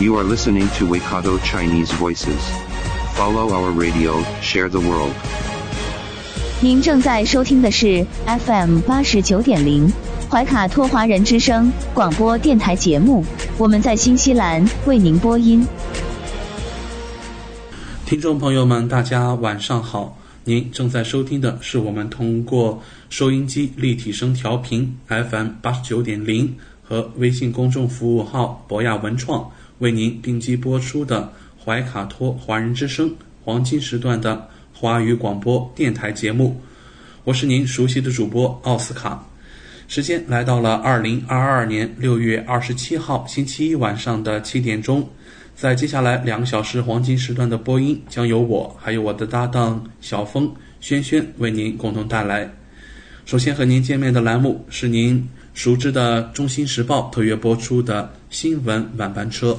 You are listening to Waikato Chinese Voices. Follow our radio, share the world. 您正在收听的是 FM 八十九点零怀卡托华人之声广播电台节目，我们在新西兰为您播音。听众朋友们，大家晚上好！您正在收听的是我们通过收音机立体声调频 FM 八十九点零和微信公众服务号博雅文创为您并机播出的怀卡托华人之声黄金时段的华语广播电台节目。我是您熟悉的主播奥斯卡。时间来到了二零二二年六月二十七号星期一晚上的七点钟。在接下来两个小时黄金时段的播音，将由我还有我的搭档小峰、轩轩为您共同带来。首先和您见面的栏目是您熟知的《中新时报》特约播出的新闻晚班车。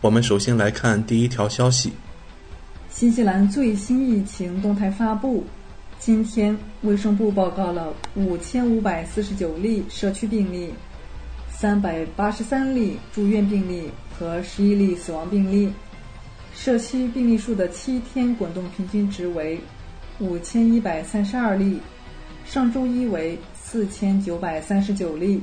我们首先来看第一条消息：新西兰最新疫情动态发布。今天，卫生部报告了五千五百四十九例社区病例。三百八十三例住院病例和十一例死亡病例，社区病例数的七天滚动平均值为五千一百三十二例，上周一为四千九百三十九例。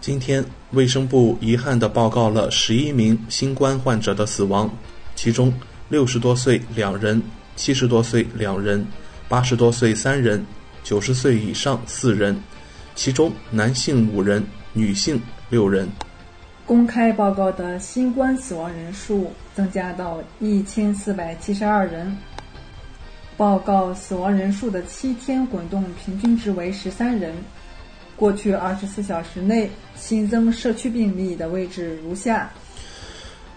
今天，卫生部遗憾地报告了十一名新冠患者的死亡，其中六十多岁两人，七十多岁两人，八十多岁三人，九十岁以上四人，其中男性五人，女性六人。公开报告的新冠死亡人数增加到一千四百七十二人。报告死亡人数的七天滚动平均值为十三人。过去二十四小时内新增社区病例的位置如下：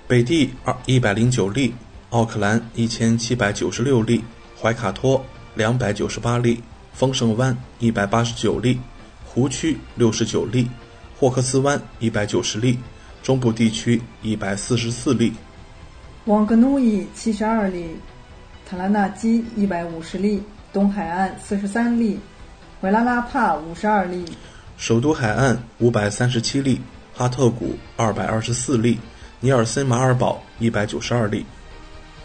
北地二一百零九例，奥克兰一千七百九十六例，怀卡托两百九十八例，丰盛湾一百八十九例，湖区六十九例。霍克斯湾一百九十例，中部地区一百四十四例，旺格努伊七十二例，塔拉纳基一百五十例，东海岸四十三例，维拉拉帕五十二例，首都海岸五百三十七例，哈特谷二百二十四例，尼尔森马尔堡一百九十二例，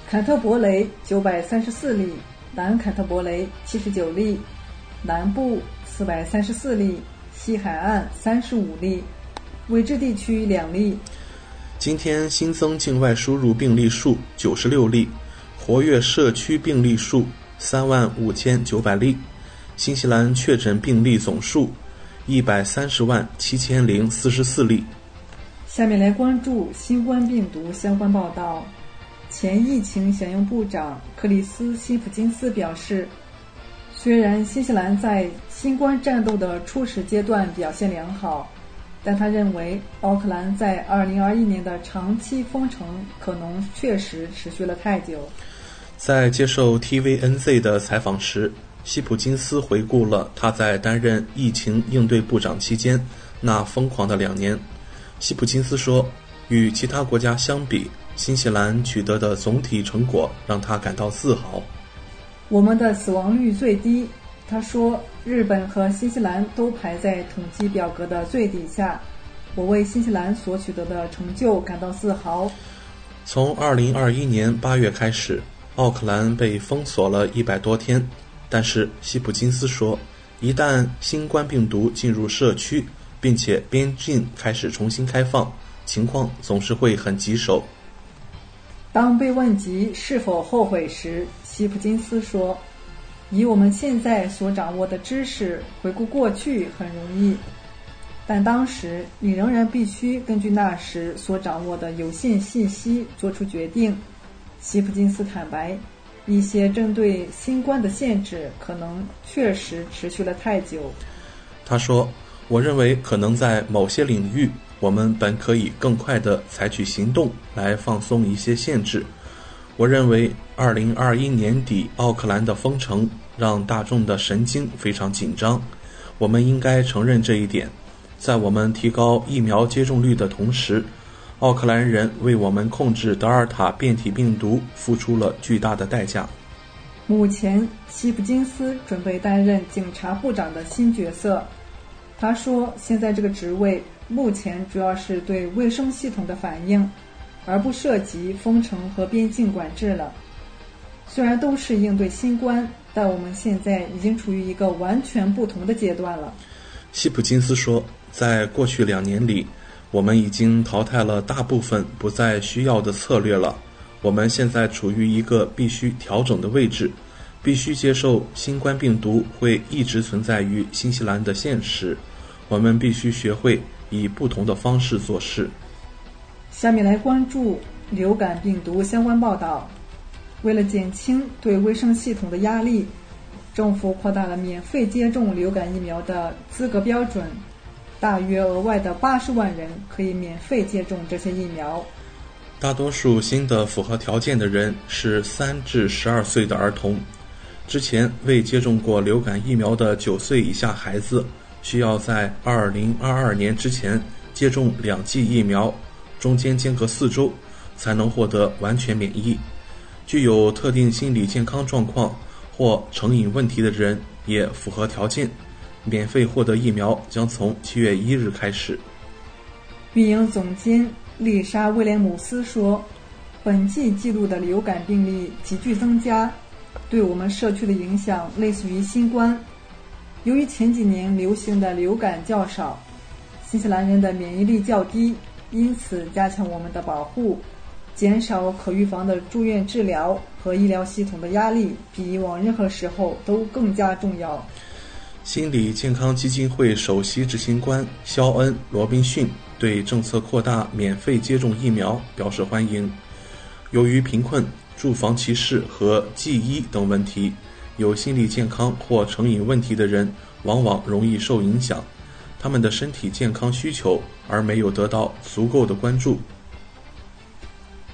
坎特伯雷九百三十四例，南坎特伯雷七十九例，南部四百三十四例。西海岸三十五例，未知地区两例。今天新增境外输入病例数九十六例，活跃社区病例数三万五千九百例。新西兰确诊病例总数一百三十万七千零四十四例。下面来关注新冠病毒相关报道。前疫情响应部长克里斯·辛普金斯表示。虽然新西兰在新冠战斗的初始阶段表现良好，但他认为奥克兰在2021年的长期封城可能确实持续了太久。在接受 TVNZ 的采访时，希普金斯回顾了他在担任疫情应对部长期间那疯狂的两年。希普金斯说：“与其他国家相比，新西兰取得的总体成果让他感到自豪。”我们的死亡率最低，他说，日本和新西兰都排在统计表格的最底下。我为新西兰所取得的成就感到自豪。从2021年8月开始，奥克兰被封锁了一百多天，但是希普金斯说，一旦新冠病毒进入社区，并且边境开始重新开放，情况总是会很棘手。当被问及是否后悔时，希普金斯说：“以我们现在所掌握的知识，回顾过去很容易，但当时你仍然必须根据那时所掌握的有限信息做出决定。”希普金斯坦白，一些针对新冠的限制可能确实持续了太久。他说：“我认为可能在某些领域。”我们本可以更快地采取行动来放松一些限制。我认为，二零二一年底奥克兰的封城让大众的神经非常紧张。我们应该承认这一点。在我们提高疫苗接种率的同时，奥克兰人为我们控制德尔塔变体病毒付出了巨大的代价。目前，希普金斯准备担任警察部长的新角色。他说：“现在这个职位。”目前主要是对卫生系统的反应，而不涉及封城和边境管制了。虽然都是应对新冠，但我们现在已经处于一个完全不同的阶段了。希普金斯说，在过去两年里，我们已经淘汰了大部分不再需要的策略了。我们现在处于一个必须调整的位置，必须接受新冠病毒会一直存在于新西兰的现实。我们必须学会。以不同的方式做事。下面来关注流感病毒相关报道。为了减轻对卫生系统的压力，政府扩大了免费接种流感疫苗的资格标准，大约额外的八十万人可以免费接种这些疫苗。大多数新的符合条件的人是三至十二岁的儿童。之前未接种过流感疫苗的九岁以下孩子。需要在二零二二年之前接种两剂疫苗，中间间隔四周，才能获得完全免疫。具有特定心理健康状况或成瘾问题的人也符合条件，免费获得疫苗将从七月一日开始。运营总监丽莎·威廉姆斯说：“本季记录的流感病例急剧增加，对我们社区的影响类似于新冠。”由于前几年流行的流感较少，新西兰人的免疫力较低，因此加强我们的保护，减少可预防的住院治疗和医疗系统的压力，比以往任何时候都更加重要。心理健康基金会首席执行官肖恩·罗宾逊对政策扩大免费接种疫苗表示欢迎。由于贫困、住房歧视和记医等问题。有心理健康或成瘾问题的人，往往容易受影响，他们的身体健康需求而没有得到足够的关注。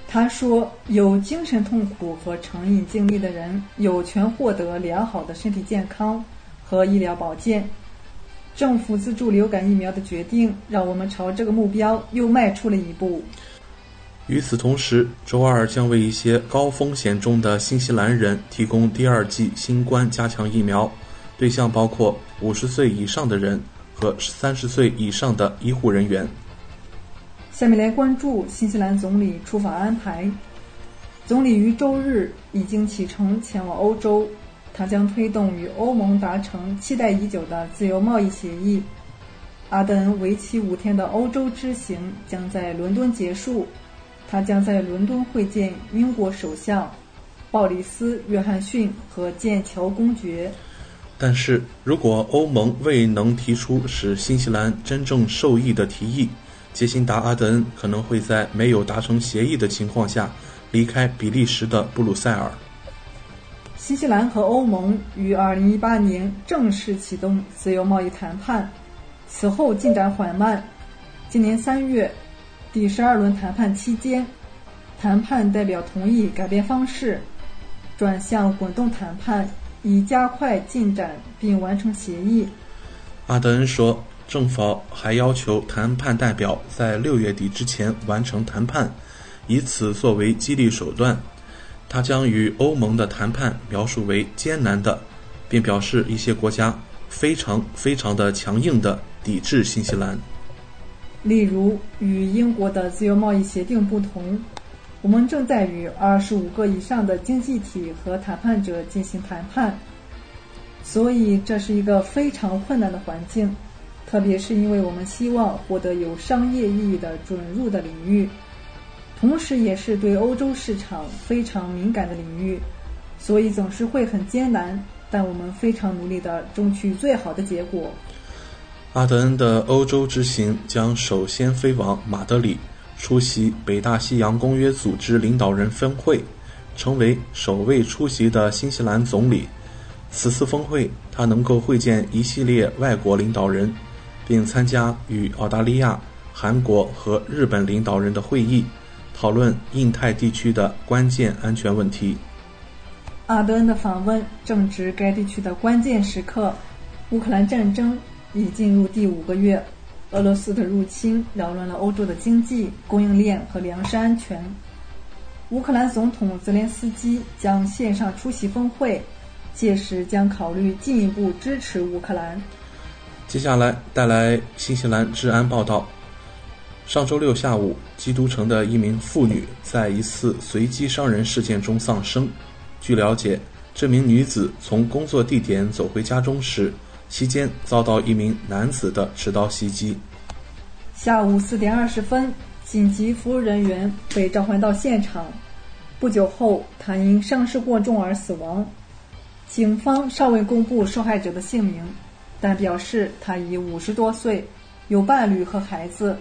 他说：“有精神痛苦和成瘾经历的人有权获得良好的身体健康和医疗保健。政府资助流感疫苗的决定，让我们朝这个目标又迈出了一步。”与此同时，周二将为一些高风险中的新西兰人提供第二剂新冠加强疫苗，对象包括五十岁以上的人和三十岁以上的医护人员。下面来关注新西兰总理出访安排。总理于周日已经启程前往欧洲，他将推动与欧盟达成期待已久的自由贸易协议。阿德恩为期五天的欧洲之行将在伦敦结束。他将在伦敦会见英国首相鲍里斯·约翰逊和剑桥公爵。但是如果欧盟未能提出使新西兰真正受益的提议，杰辛达·阿德恩可能会在没有达成协议的情况下离开比利时的布鲁塞尔。新西兰和欧盟于2018年正式启动自由贸易谈判，此后进展缓慢。今年3月。第十二轮谈判期间，谈判代表同意改变方式，转向滚动谈判，以加快进展并完成协议。阿德恩说，政府还要求谈判代表在六月底之前完成谈判，以此作为激励手段。他将与欧盟的谈判描述为艰难的，并表示一些国家非常非常的强硬的抵制新西兰。例如，与英国的自由贸易协定不同，我们正在与二十五个以上的经济体和谈判者进行谈判，所以这是一个非常困难的环境，特别是因为我们希望获得有商业意义的准入的领域，同时也是对欧洲市场非常敏感的领域，所以总是会很艰难。但我们非常努力的争取最好的结果。阿德恩的欧洲之行将首先飞往马德里，出席北大西洋公约组织领导人峰会，成为首位出席的新西兰总理。此次峰会，他能够会见一系列外国领导人，并参加与澳大利亚、韩国和日本领导人的会议，讨论印太地区的关键安全问题。阿德恩的访问正值该地区的关键时刻，乌克兰战争已进入第五个月，俄罗斯的入侵扰乱了欧洲的经济、供应链和粮食安全。乌克兰总统泽连斯基将线上出席峰会，届时将考虑进一步支持乌克兰。接下来带来新西兰治安报道。上周六下午，基督城的一名妇女在一次随机伤人事件中丧生。据了解，这名女子从工作地点走回家中时，期间遭到一名男子的持刀袭击。下午四点二十分，紧急服务人员被召唤到现场。不久后，他因伤势过重而死亡。警方尚未公布受害者的姓名，但表示他已五十多岁，有伴侣和孩子。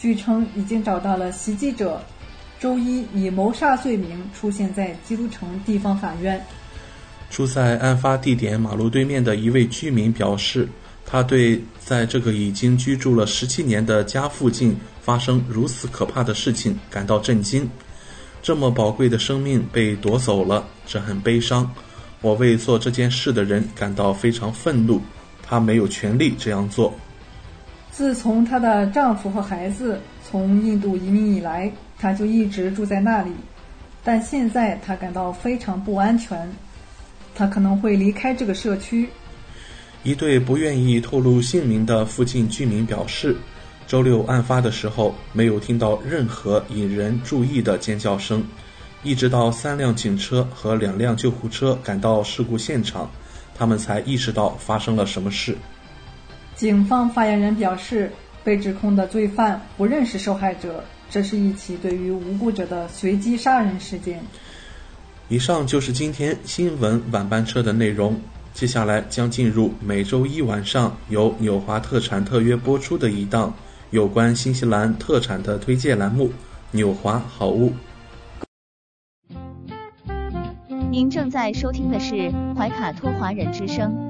据称，已经找到了袭击者。周一以谋杀罪名出现在基督城地方法院。住在案发地点马路对面的一位居民表示，他对在这个已经居住了十七年的家附近发生如此可怕的事情感到震惊。这么宝贵的生命被夺走了，这很悲伤。我为做这件事的人感到非常愤怒。他没有权利这样做。自从她的丈夫和孩子从印度移民以来。她就一直住在那里，但现在她感到非常不安全，她可能会离开这个社区。一对不愿意透露姓名的附近居民表示，周六案发的时候没有听到任何引人注意的尖叫声，一直到三辆警车和两辆救护车赶到事故现场，他们才意识到发生了什么事。警方发言人表示，被指控的罪犯不认识受害者。这是一起对于无辜者的随机杀人事件。以上就是今天新闻晚班车的内容。接下来将进入每周一晚上由纽华特产特约播出的一档有关新西兰特产的推荐栏目《纽华好物》。您正在收听的是怀卡托华人之声，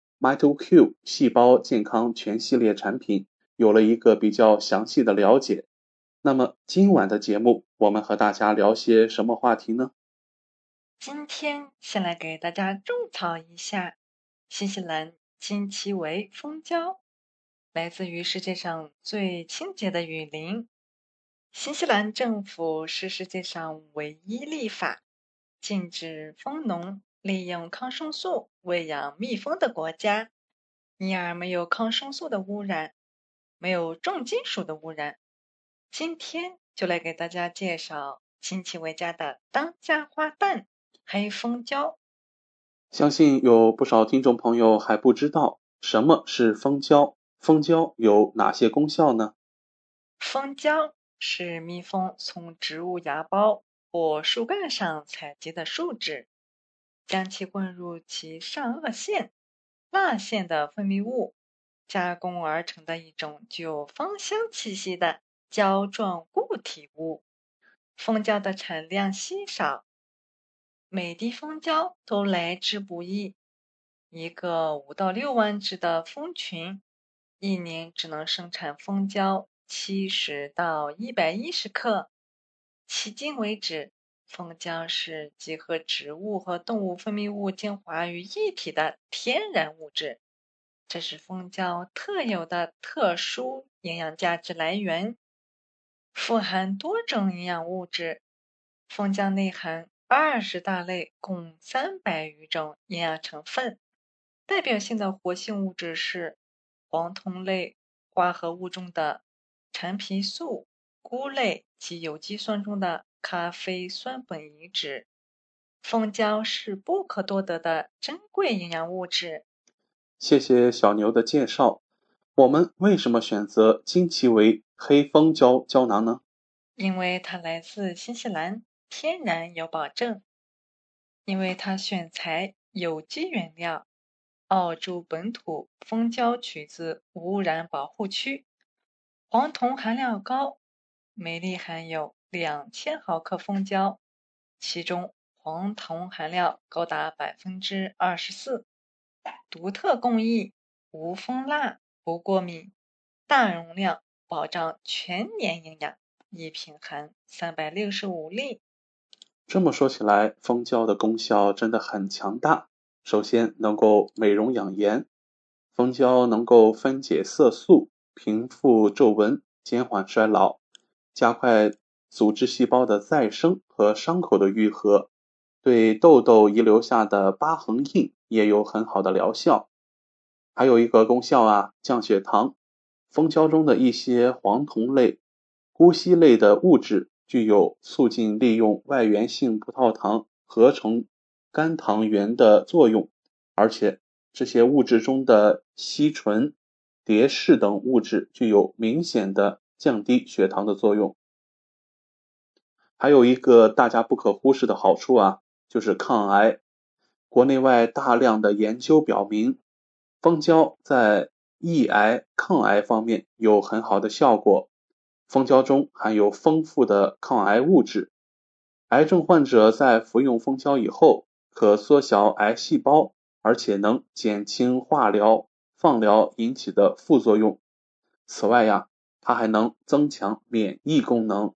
MitoQ 细胞健康全系列产品有了一个比较详细的了解。那么今晚的节目，我们和大家聊些什么话题呢？今天先来给大家种草一下新西兰金奇维蜂胶，来自于世界上最清洁的雨林。新西兰政府是世界上唯一立法禁止蜂农利用抗生素喂养蜜蜂的国家，因而没有抗生素的污染，没有重金属的污染。今天就来给大家介绍亲戚维家的当家花旦。黑蜂胶，相信有不少听众朋友还不知道什么是蜂胶。蜂胶有哪些功效呢？蜂胶是蜜蜂从植物芽孢或树干上采集的树脂，将其混入其上颚腺、蜡腺的分泌物，加工而成的一种具有芳香气息的胶状固体物。蜂胶的产量稀少。每滴蜂胶都来之不易，一个五到六万只的蜂群，一年只能生产蜂胶七十到一百一十克。迄今为止，蜂胶是集合植物和动物分泌物精华于一体的天然物质，这是蜂胶特有的特殊营养价值来源，富含多种营养物质。蜂胶内含。二十大类共三百余种营养成分，代表性的活性物质是黄酮类化合物中的陈皮素、菇类及有机酸中的咖啡酸苯乙酯。蜂胶是不可多得的珍贵营养物质。谢谢小牛的介绍。我们为什么选择金奇维黑蜂胶胶囊呢？因为它来自新西兰。天然有保证，因为它选材有机原料，澳洲本土蜂胶取自无污染保护区，黄酮含量高，每粒含有两千毫克蜂胶，其中黄酮含量高达百分之二十四。独特工艺，无蜂蜡，不过敏，大容量，保障全年营养，一瓶含三百六十五粒。这么说起来，蜂胶的功效真的很强大。首先，能够美容养颜，蜂胶能够分解色素，平复皱纹，减缓衰老，加快组织细胞的再生和伤口的愈合，对痘痘遗留下的疤痕印也有很好的疗效。还有一个功效啊，降血糖。蜂胶中的一些黄酮类、钴烯类的物质。具有促进利用外源性葡萄糖合成肝糖原的作用，而且这些物质中的烯醇、蝶式等物质具有明显的降低血糖的作用。还有一个大家不可忽视的好处啊，就是抗癌。国内外大量的研究表明，蜂胶在抑癌、抗癌方面有很好的效果。蜂胶中含有丰富的抗癌物质，癌症患者在服用蜂胶以后，可缩小癌细胞，而且能减轻化疗、放疗引起的副作用。此外呀，它还能增强免疫功能。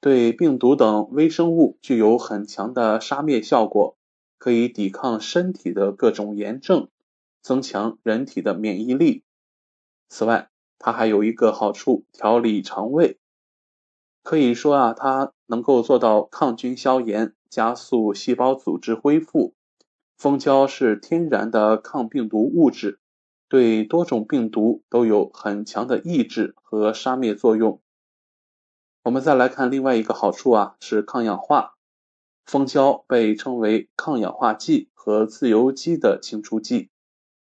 对病毒等微生物具有很强的杀灭效果，可以抵抗身体的各种炎症，增强人体的免疫力。此外，它还有一个好处，调理肠胃。可以说啊，它能够做到抗菌消炎，加速细胞组织恢复。蜂胶是天然的抗病毒物质，对多种病毒都有很强的抑制和杀灭作用。我们再来看另外一个好处啊，是抗氧化。蜂胶被称为抗氧化剂和自由基的清除剂，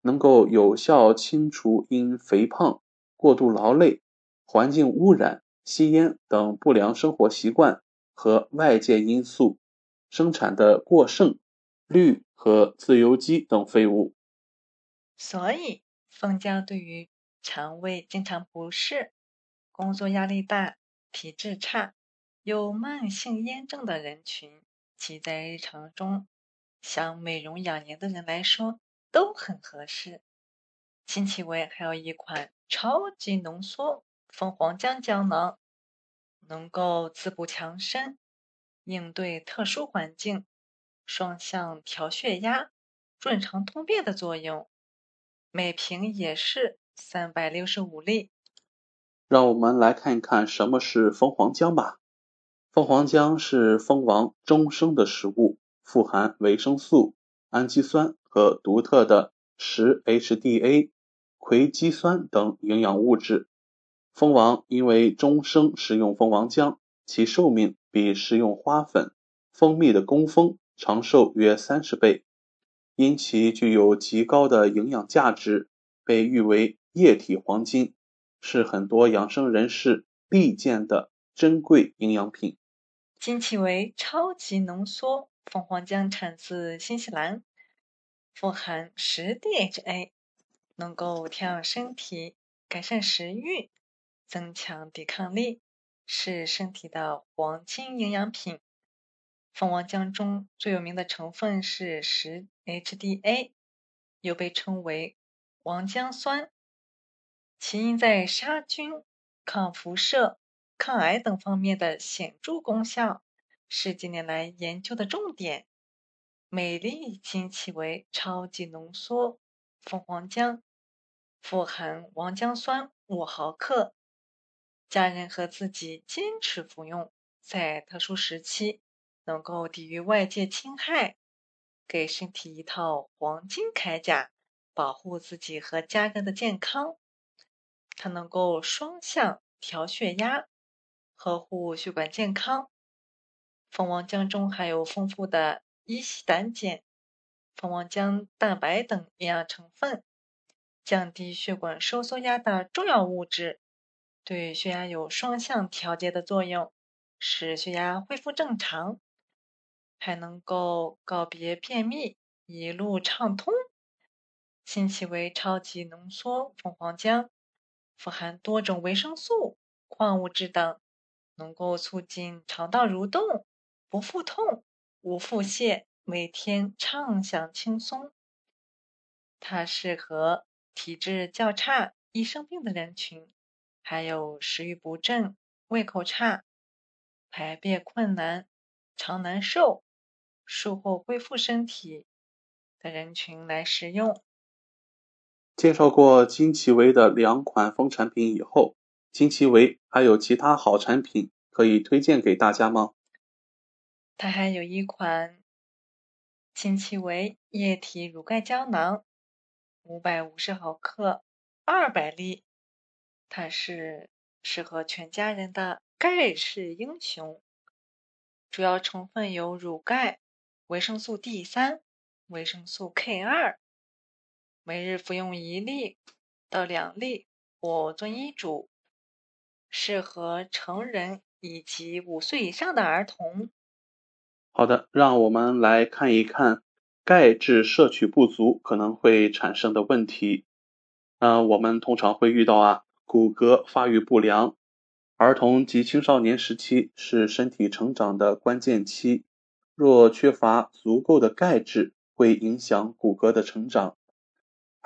能够有效清除因肥胖、过度劳累、环境污染、吸烟等不良生活习惯和外界因素生产的过剩氯和自由基等废物。所以，蜂胶对于肠胃经常不适、工作压力大。体质差、有慢性炎症的人群，其在日常中想美容养颜的人来说都很合适。金奇维还有一款超级浓缩蜂皇浆胶囊，能够滋补强身，应对特殊环境，双向调血压、润肠通便的作用。每瓶也是三百六十五粒。让我们来看一看什么是蜂皇浆吧。蜂皇浆是蜂王终生的食物，富含维生素、氨基酸和独特的十 HDA 葵基酸等营养物质。蜂王因为终生食用蜂王浆，其寿命比食用花粉、蜂蜜的工蜂长寿约三十倍。因其具有极高的营养价值，被誉为液体黄金。是很多养生人士必见的珍贵营养品。金奇维超级浓缩蜂皇浆产自新西兰，富含十 DHA，能够调养身体、改善食欲、增强抵抗力，是身体的黄金营养品。蜂王浆中最有名的成分是十 HDA，又被称为王浆酸。其因在杀菌、抗辐射、抗癌等方面的显著功效，是近年来研究的重点。每粒金奇维超级浓缩蜂皇浆富含王浆酸五毫克，家人和自己坚持服用，在特殊时期能够抵御外界侵害，给身体一套黄金铠甲，保护自己和家人的健康。它能够双向调血压，呵护血管健康。蜂王浆中含有丰富的乙烯胆碱、蜂王浆蛋白等营养成分，降低血管收缩压的重要物质，对血压有双向调节的作用，使血压恢复正常，还能够告别便秘，一路畅通。新奇为超级浓缩蜂王浆。富含多种维生素、矿物质等，能够促进肠道蠕动，不腹痛、无腹泻，每天畅享轻松。它适合体质较差、易生病的人群，还有食欲不振、胃口差、排便困难、肠难受、术后恢复身体的人群来食用。介绍过金奇维的两款蜂产品以后，金奇维还有其他好产品可以推荐给大家吗？它还有一款金奇维液体乳钙胶囊，五百五十毫克，二百粒，它是适合全家人的钙式英雄。主要成分有乳钙、维生素 D 三、维生素 K 二，每日服用一粒到两粒或遵医嘱，适合成人以及五岁以上的儿童。好的，让我们来看一看钙质摄取不足可能会产生的问题。那，我们通常会遇到啊，骨骼发育不良。儿童及青少年时期是身体成长的关键期，若缺乏足够的钙质，会影响骨骼的成长。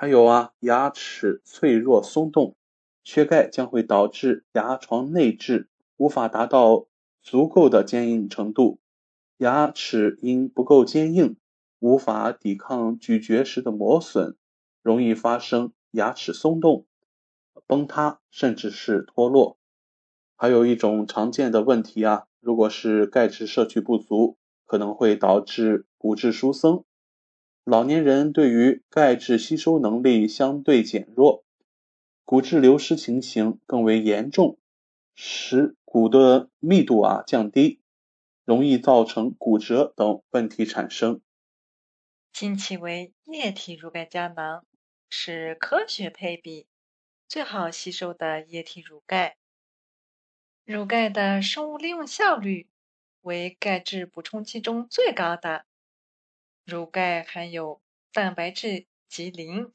还有啊，牙齿脆弱松动，缺钙将会导致牙床内置无法达到足够的坚硬程度。牙齿因不够坚硬，无法抵抗咀嚼时的磨损，容易发生牙齿松动、崩塌，甚至是脱落。还有一种常见的问题啊，如果是钙质摄取不足，可能会导致骨质疏松。老年人对于钙质吸收能力相对减弱，骨质流失情形更为严重，使骨的密度啊降低。容易造成骨折等问题产生。金奇为液体乳钙胶囊，是科学配比、最好吸收的液体乳钙。乳钙的生物利用效率为钙质补充剂中最高的。乳钙含有蛋白质及磷，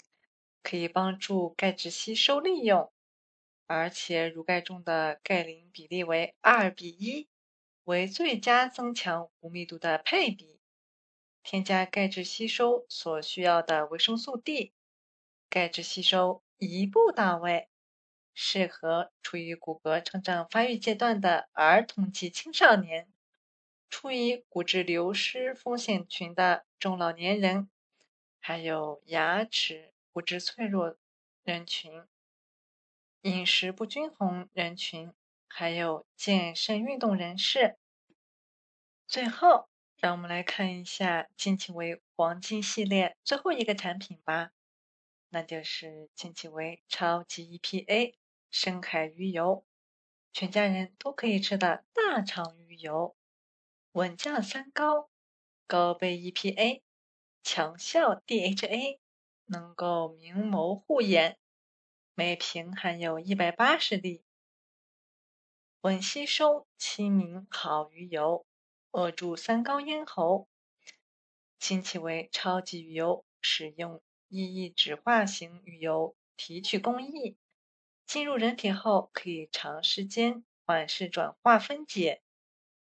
可以帮助钙质吸收利用，而且乳钙中的钙磷比例为二比一。为最佳增强骨密度的配比，添加钙质吸收所需要的维生素 D，钙质吸收一步到位，适合处于骨骼成长发育阶段的儿童及青少年，处于骨质流失风险群的中老年人，还有牙齿骨质脆弱人群、饮食不均衡人群。还有健身运动人士。最后，让我们来看一下近期维黄金系列最后一个产品吧，那就是近期维超级 EPA 深海鱼油，全家人都可以吃的大肠鱼油，稳降三高，高倍 EPA，强效 DHA，能够明眸护眼，每瓶含有一百八十粒。稳吸收，亲民好鱼油，扼住三高咽喉。金奇为超级鱼油，使用异异酯化型鱼油提取工艺，进入人体后可以长时间缓释转化分解，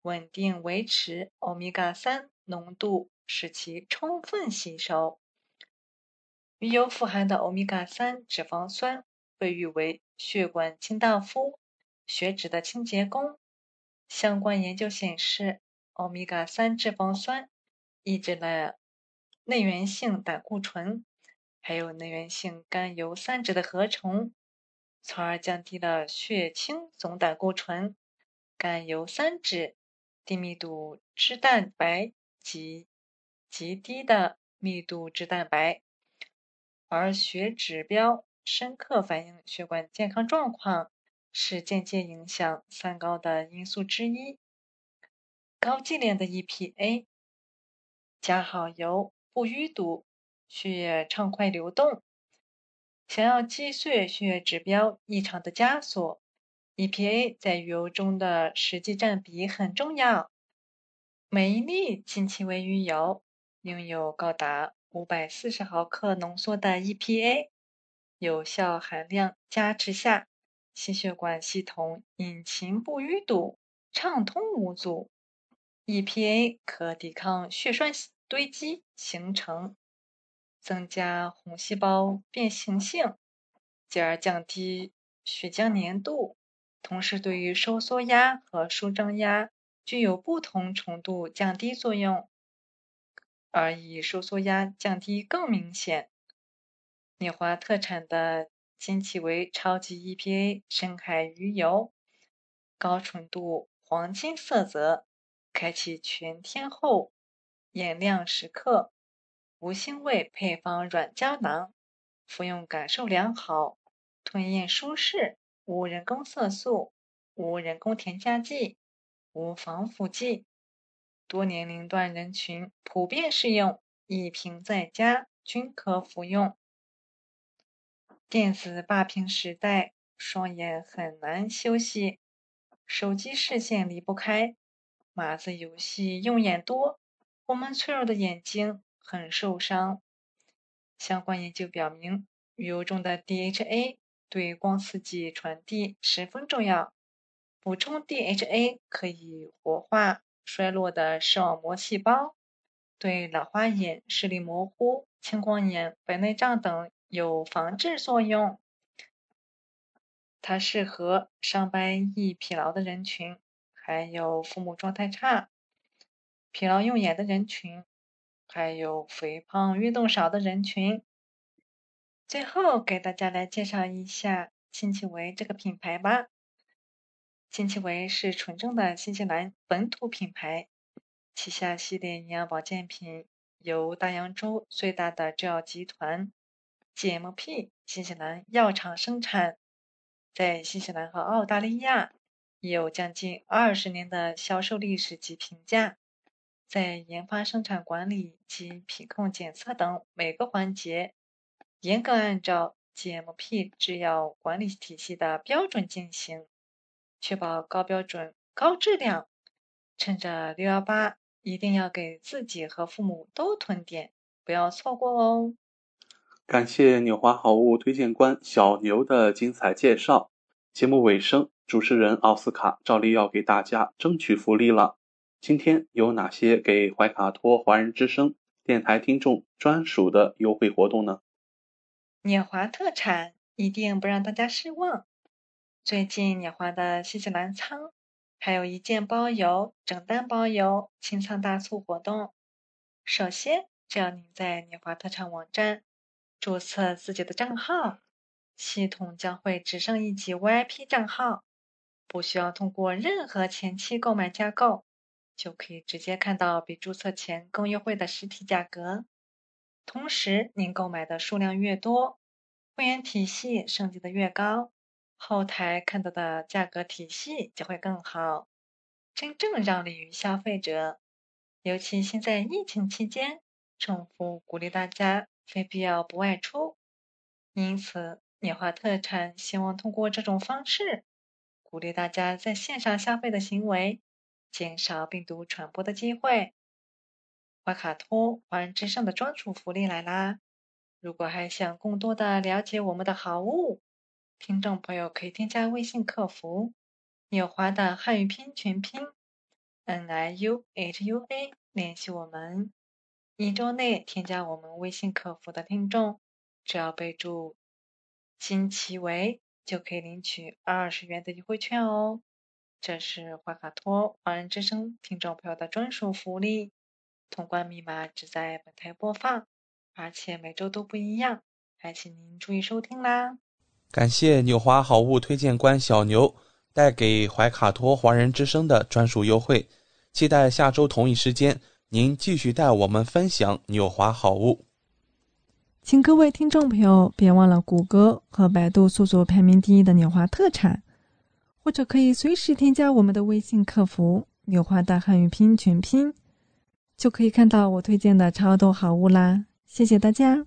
稳定维持欧米伽三浓度，使其充分吸收。鱼油富含的欧米伽三脂肪酸被誉为血管清道夫。血脂的清洁工。相关研究显示，欧米伽三脂肪酸抑制了内源性胆固醇，还有内源性甘油三酯的合成，从而降低了血清总胆固醇、甘油三酯、低密度脂蛋白及极低的密度脂蛋白，而血指标深刻反映血管健康状况。是间接影响三高的因素之一。高剂量的 EPA 加好油不淤堵，血液畅快流动。想要击碎血液指标异常的枷锁，EPA 在油中的实际占比很重要。每一粒金奇维鱼油拥有高达五百四十毫克浓缩的 EPA，有效含量加持下。心血管系统引擎不淤堵，畅通无阻。EPA 可抵抗血栓堆积形成，增加红细胞变形性，进而降低血浆粘度。同时，对于收缩压和舒张压具有不同程度降低作用，而以收缩压降低更明显。纽华特产的。金奇为超级 EPA 深海鱼油，高纯度黄金色泽，开启全天候眼亮时刻，无腥味配方软胶囊，服用感受良好，吞咽舒适，无人工色素，无人工添加剂，无防腐剂。多年龄段人群普遍适用，一瓶在家均可服用。电子霸屏时代，双眼很难休息，手机视线离不开，码子游戏用眼多，我们脆弱的眼睛很受伤。相关研究表明，鱼油中的 DHA 对光刺激传递十分重要。补充 DHA 可以活化衰落的视网膜细胞，对老花眼、视力模糊、青光眼、白内障等。有防治作用，它适合上班易疲劳的人群，还有父母状态差、疲劳用眼的人群，还有肥胖运动少的人群。最后给大家来介绍一下新奇维这个品牌吧。新奇维是纯正的新西兰本土品牌，旗下系列营养保健品由大洋洲最大的制药集团。GMP 新西兰药厂生产，在新西兰和澳大利亚已有将近二十年的销售历史及评价，在研发、生产管理及品控检测等每个环节，严格按照 GMP 制药管理体系的标准进行，确保高标准、高质量。趁着六幺八，一定要给自己和父母都囤点，不要错过哦！感谢纽华好物推荐官小牛的精彩介绍。节目尾声，主持人奥斯卡照例要给大家争取福利了。今天有哪些给怀卡托华人之声电台听众专属的优惠活动呢？纽华特产一定不让大家失望。最近纽华的新西兰仓还有一件包邮、整单包邮清仓大促活动。首先，只要您在年华特产网站。注册自己的账号，系统将会只剩一级 VIP 账号，不需要通过任何前期购买加购，就可以直接看到比注册前更优惠的实体价格。同时，您购买的数量越多，会员体系升级的越高，后台看到的价格体系就会更好，真正让利于消费者。尤其现在疫情期间，政府鼓励大家。非必要不外出，因此年华特产希望通过这种方式，鼓励大家在线上消费的行为，减少病毒传播的机会。怀卡托华人之声的专属福利来啦！如果还想更多的了解我们的好物，听众朋友可以添加微信客服“纽华”的汉语拼全拼 “n i u h u a” 联系我们。一周内添加我们微信客服的听众，只要备注“新奇维”，就可以领取二十元的优惠券哦。这是怀卡托华人之声听众朋友的专属福利，通关密码只在本台播放，而且每周都不一样，还请您注意收听啦。感谢纽华好物推荐官小牛带给怀卡托华人之声的专属优惠，期待下周同一时间。您继续带我们分享纽华好物，请各位听众朋友别忘了谷歌和百度搜索排名第一的纽华特产，或者可以随时添加我们的微信客服“纽华大汉语拼音全拼”，就可以看到我推荐的超多好物啦！谢谢大家，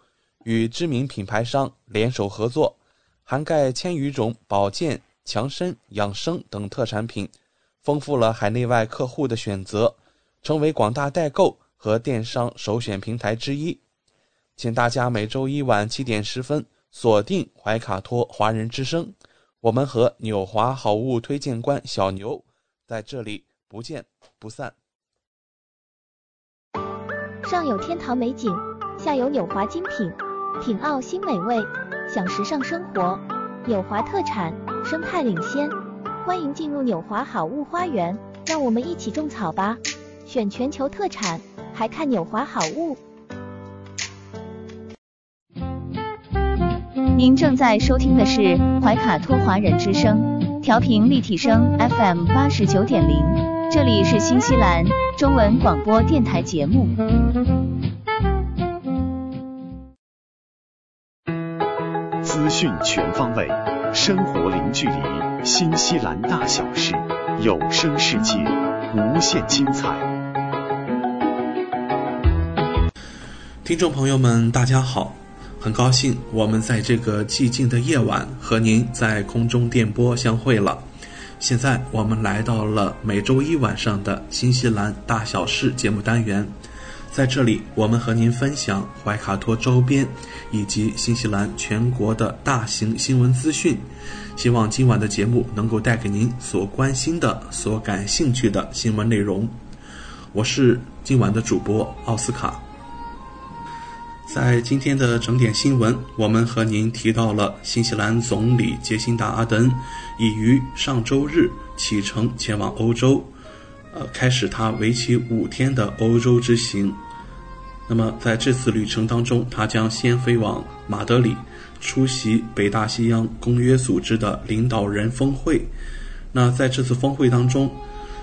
与知名品牌商联手合作，涵盖千余种保健、强身、养生等特产品，丰富了海内外客户的选择。成为广大代购和电商首选平台之一，请大家每周一晚七点十分锁定怀卡托华人之声，我们和纽华好物推荐官小牛在这里不见不散。上有天堂美景，下有纽华精品，品澳新美味，享时尚生活。纽华特产，生态领先，欢迎进入纽华好物花园，让我们一起种草吧。选全球特产。还看纽华好物。您正在收听的是怀卡托华人之声，调频立体声 FM 八十九点零，这里是新西兰中文广播电台节目。讯全方位，生活零距离，新西兰大小事，有声世界，无限精彩。听众朋友们，大家好，很高兴我们在这个寂静的夜晚和您在空中电波相会了。现在我们来到了每周一晚上的新西兰大小事节目单元。在这里，我们和您分享怀卡托周边以及新西兰全国的大型新闻资讯。希望今晚的节目能够带给您所关心的、所感兴趣的新闻内容。我是今晚的主播奥斯卡。在今天的整点新闻，我们和您提到了新西兰总理杰辛达·阿登已于上周日启程前往欧洲。呃，开始他为期五天的欧洲之行。那么在这次旅程当中，他将先飞往马德里，出席北大西洋公约组织的领导人峰会。那在这次峰会当中，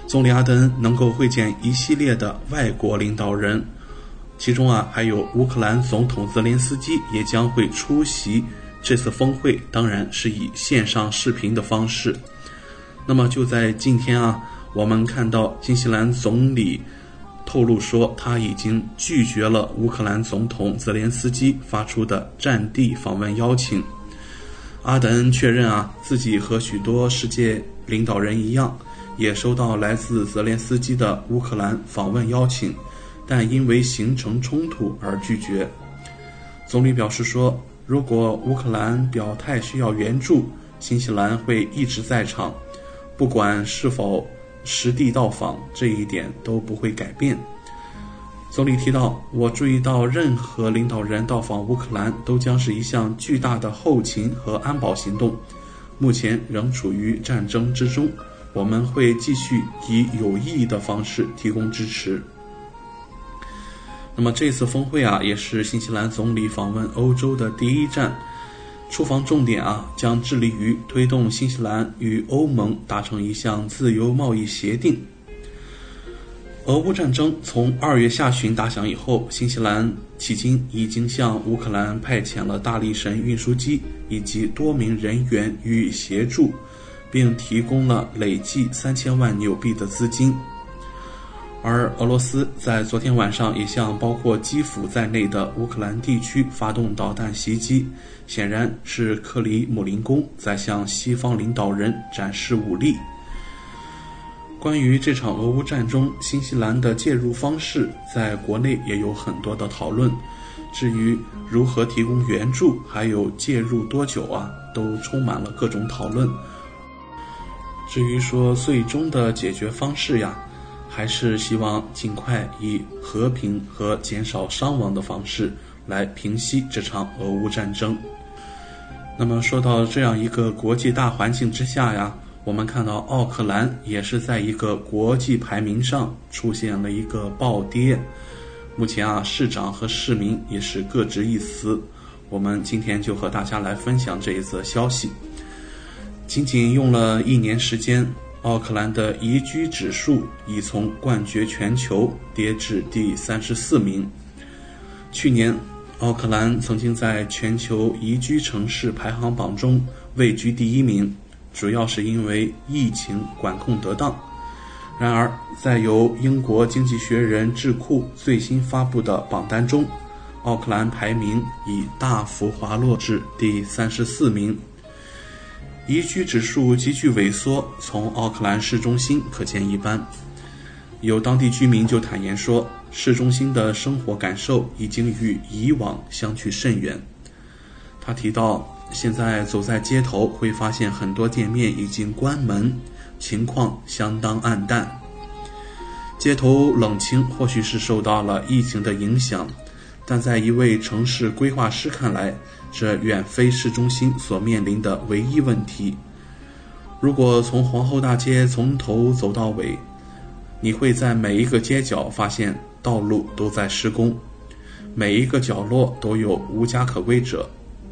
总理阿登能够会见一系列的外国领导人，其中啊还有乌克兰总统泽连斯基也将会出席这次峰会，当然是以线上视频的方式。那么就在今天啊。我们看到新西兰总理透露说，他已经拒绝了乌克兰总统泽连斯基发出的战地访问邀请。阿德恩确认啊，自己和许多世界领导人一样，也收到来自泽连斯基的乌克兰访问邀请，但因为形成冲突而拒绝。总理表示说，如果乌克兰表态需要援助，新西兰会一直在场，不管是否。实地到访这一点都不会改变。总理提到，我注意到任何领导人到访乌克兰都将是一项巨大的后勤和安保行动，目前仍处于战争之中，我们会继续以有意义的方式提供支持。那么这次峰会啊，也是新西兰总理访问欧洲的第一站。出访重点啊，将致力于推动新西兰与欧盟达成一项自由贸易协定。俄乌战争从二月下旬打响以后，新西兰迄今已经向乌克兰派遣了大力神运输机以及多名人员予以协助，并提供了累计三千万纽币的资金。而俄罗斯在昨天晚上也向包括基辅在内的乌克兰地区发动导弹袭击，显然是克里姆林宫在向西方领导人展示武力。关于这场俄乌战中新西兰的介入方式，在国内也有很多的讨论。至于如何提供援助，还有介入多久啊，都充满了各种讨论。至于说最终的解决方式呀？还是希望尽快以和平和减少伤亡的方式来平息这场俄乌战争。那么说到这样一个国际大环境之下呀，我们看到奥克兰也是在一个国际排名上出现了一个暴跌。目前啊，市长和市民也是各执一词。我们今天就和大家来分享这一则消息。仅仅用了一年时间。奥克兰的宜居指数已从冠绝全球跌至第三十四名。去年，奥克兰曾经在全球宜居城市排行榜中位居第一名，主要是因为疫情管控得当。然而，在由英国经济学人智库最新发布的榜单中，奥克兰排名已大幅滑落至第三十四名。宜居指数急剧萎缩，从奥克兰市中心可见一斑。有当地居民就坦言说，市中心的生活感受已经与以往相去甚远。他提到，现在走在街头会发现很多店面已经关门，情况相当暗淡。街头冷清或许是受到了疫情的影响，但在一位城市规划师看来。这远非市中心所面临的唯一问题。如果从皇后大街从头走到尾，你会在每一个街角发现道路都在施工，每一个角落都有无家可归者，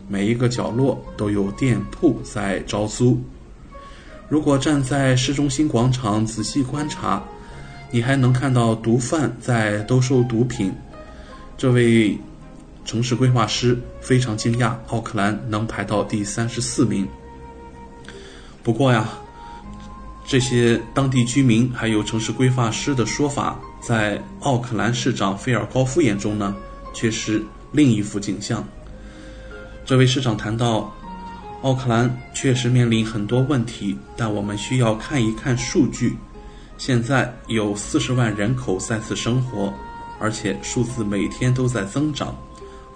每一个角落都有店铺在招租。如果站在市中心广场仔细观察，你还能看到毒贩在兜售毒品。这位城市规划师非常惊讶，奥克兰能排到第三十四名。不过呀，这些当地居民还有城市规划师的说法，在奥克兰市长菲尔高夫眼中呢，却是另一幅景象。这位市长谈到，奥克兰确实面临很多问题，但我们需要看一看数据。现在有四十万人口在此生活，而且数字每天都在增长，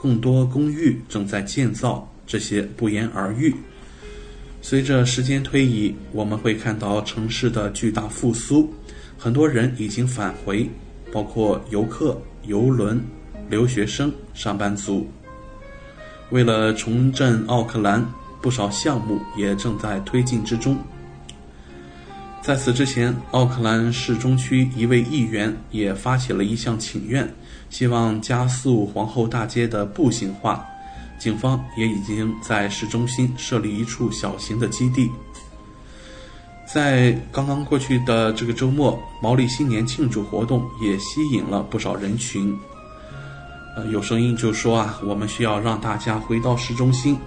更多公寓正在建造，这些不言而喻。随着时间推移，我们会看到城市的巨大复苏，很多人已经返回，包括游客、游轮、留学生、上班族。为了重振奥克兰，不少项目也正在推进之中。在此之前，奥克兰市中区一位议员也发起了一项请愿，希望加速皇后大街的步行化。警方也已经在市中心设立一处小型的基地。在刚刚过去的这个周末，毛利新年庆祝活动也吸引了不少人群。呃，有声音就说啊，我们需要让大家回到市中心，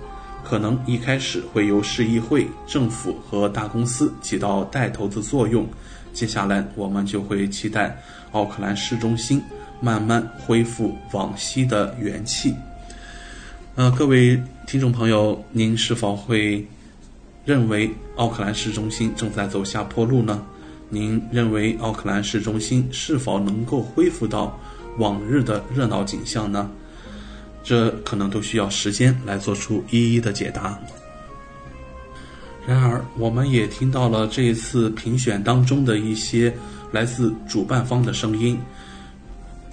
可能一开始会由市议会、政府和大公司起到带头的作用，接下来我们就会期待奥克兰市中心慢慢恢复往昔的元气。呃，各位听众朋友，您是否会认为奥克兰市中心正在走下坡路呢？您认为奥克兰市中心是否能够恢复到往日的热闹景象呢？这可能都需要时间来做出一一的解答。然而，我们也听到了这一次评选当中的一些来自主办方的声音。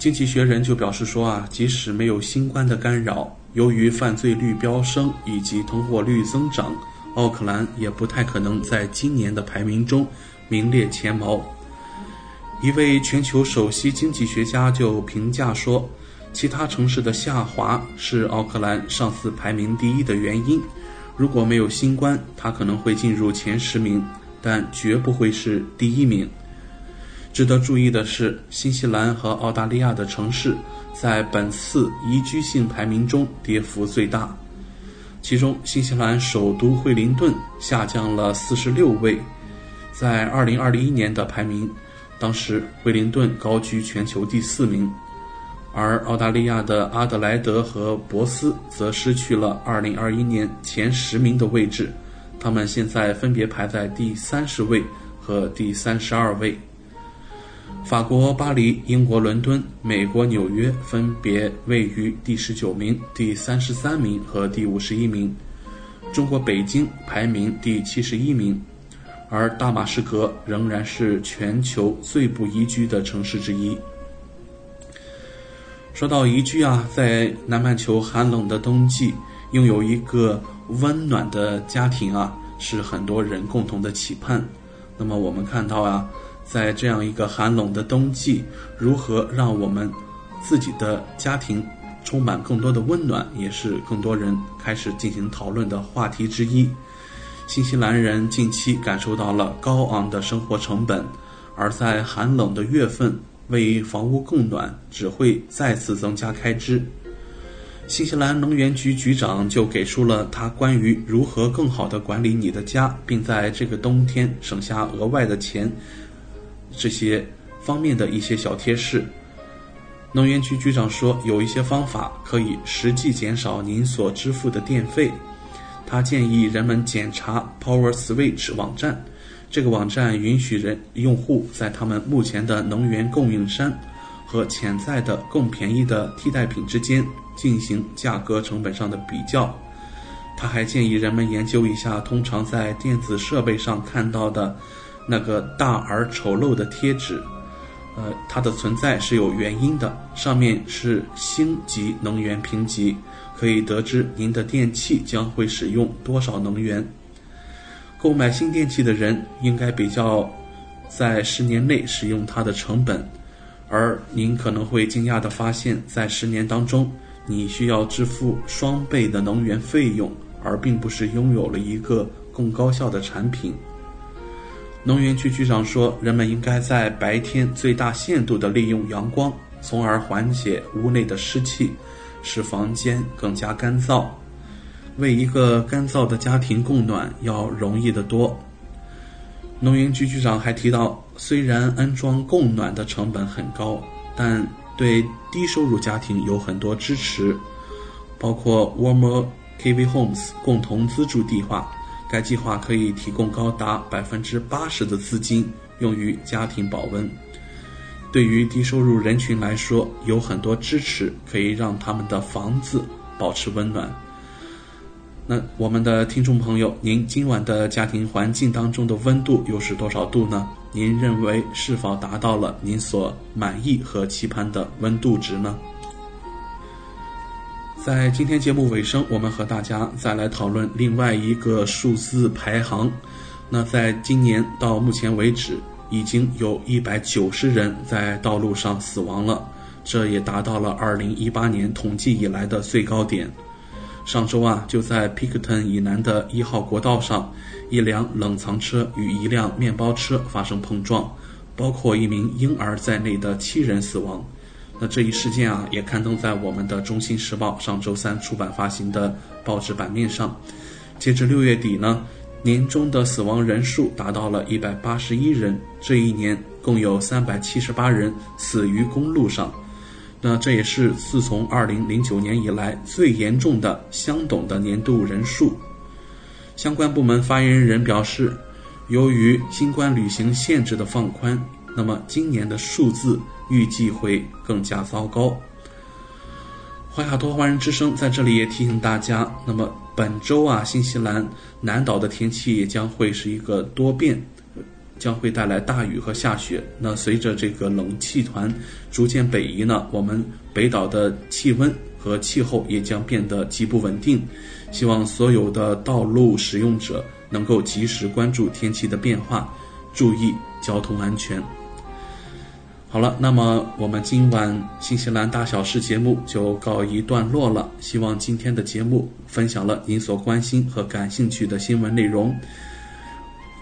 经济学人就表示说啊，即使没有新冠的干扰。由于犯罪率飙升以及通货率增长，奥克兰也不太可能在今年的排名中名列前茅。一位全球首席经济学家就评价说：“其他城市的下滑是奥克兰上次排名第一的原因。如果没有新冠，它可能会进入前十名，但绝不会是第一名。”值得注意的是，新西兰和澳大利亚的城市在本次宜居性排名中跌幅最大。其中，新西兰首都惠灵顿下降了四十六位，在二零二一年的排名，当时惠灵顿高居全球第四名，而澳大利亚的阿德莱德和博斯则失去了二零二一年前十名的位置，他们现在分别排在第三十位和第三十二位。法国巴黎、英国伦敦、美国纽约分别位于第十九名、第三十三名和第五十一名，中国北京排名第七十一名，而大马士革仍然是全球最不宜居的城市之一。说到宜居啊，在南半球寒冷的冬季，拥有一个温暖的家庭啊，是很多人共同的期盼。那么我们看到啊。在这样一个寒冷的冬季，如何让我们自己的家庭充满更多的温暖，也是更多人开始进行讨论的话题之一。新西兰人近期感受到了高昂的生活成本，而在寒冷的月份为房屋供暖只会再次增加开支。新西兰能源局局长就给出了他关于如何更好地管理你的家，并在这个冬天省下额外的钱。这些方面的一些小贴士，能源局局长说，有一些方法可以实际减少您所支付的电费。他建议人们检查 Power Switch 网站，这个网站允许人用户在他们目前的能源供应商和潜在的更便宜的替代品之间进行价格成本上的比较。他还建议人们研究一下通常在电子设备上看到的。那个大而丑陋的贴纸，呃，它的存在是有原因的。上面是星级能源评级，可以得知您的电器将会使用多少能源。购买新电器的人应该比较在十年内使用它的成本，而您可能会惊讶地发现，在十年当中，你需要支付双倍的能源费用，而并不是拥有了一个更高效的产品。能源局局长说，人们应该在白天最大限度地利用阳光，从而缓解屋内的湿气，使房间更加干燥。为一个干燥的家庭供暖要容易得多。能源局局长还提到，虽然安装供暖的成本很高，但对低收入家庭有很多支持，包括 Warmer KV Homes 共同资助计划。该计划可以提供高达百分之八十的资金用于家庭保温。对于低收入人群来说，有很多支持可以让他们的房子保持温暖。那我们的听众朋友，您今晚的家庭环境当中的温度又是多少度呢？您认为是否达到了您所满意和期盼的温度值呢？在今天节目尾声，我们和大家再来讨论另外一个数字排行。那在今年到目前为止，已经有一百九十人在道路上死亡了，这也达到了二零一八年统计以来的最高点。上周啊，就在 Picton 以南的一号国道上，一辆冷藏车与一辆面包车发生碰撞，包括一名婴儿在内的七人死亡。那这一事件啊，也刊登在我们的《中新时报》上周三出版发行的报纸版面上。截至六月底呢，年中的死亡人数达到了一百八十一人，这一年共有三百七十八人死于公路上。那这也是自从二零零九年以来最严重的相等的年度人数。相关部门发言人表示，由于新冠旅行限制的放宽，那么今年的数字预计会更加糟糕。怀卡托华人之声在这里也提醒大家，那么本周啊，新西兰南岛的天气也将会是一个多变。将会带来大雨和下雪。那随着这个冷气团逐渐北移呢，我们北岛的气温和气候也将变得极不稳定。希望所有的道路使用者能够及时关注天气的变化，注意交通安全。好了，那么我们今晚新西兰大小事节目就告一段落了。希望今天的节目分享了您所关心和感兴趣的新闻内容。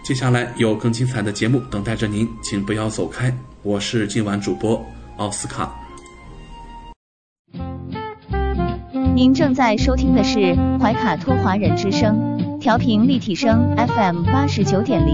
接下来有更精彩的节目等待着您，请不要走开。我是今晚主播奥斯卡。您正在收听的是怀卡托华人之声，调频立体声 FM 八十九点零，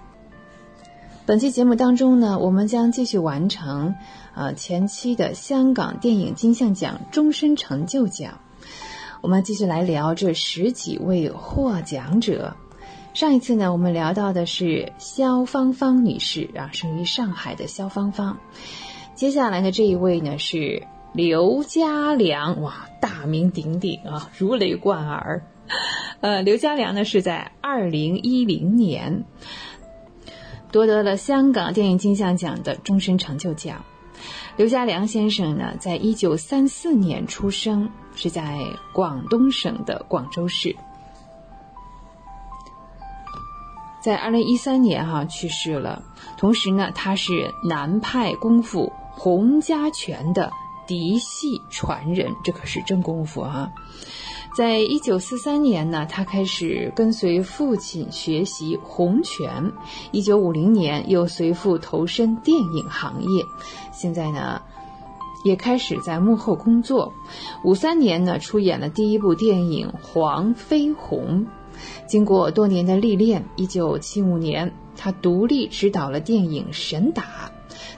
本期节目当中呢，我们将继续完成。呃，前期的香港电影金像奖终身成就奖，我们继续来聊这十几位获奖者。上一次呢，我们聊到的是肖芳芳女士啊，生于上海的肖芳芳。接下来的这一位呢是刘家良，哇，大名鼎鼎啊，如雷贯耳。呃，刘家良呢是在二零一零年夺得了香港电影金像奖的终身成就奖。刘家良先生呢，在一九三四年出生，是在广东省的广州市。在二零一三年哈去世了。同时呢，他是南派功夫洪家拳的嫡系传人，这可是真功夫啊！在一九四三年呢，他开始跟随父亲学习洪拳。一九五零年又随父投身电影行业，现在呢，也开始在幕后工作。五三年呢，出演了第一部电影《黄飞鸿》。经过多年的历练，一九七五年，他独立执导了电影《神打》。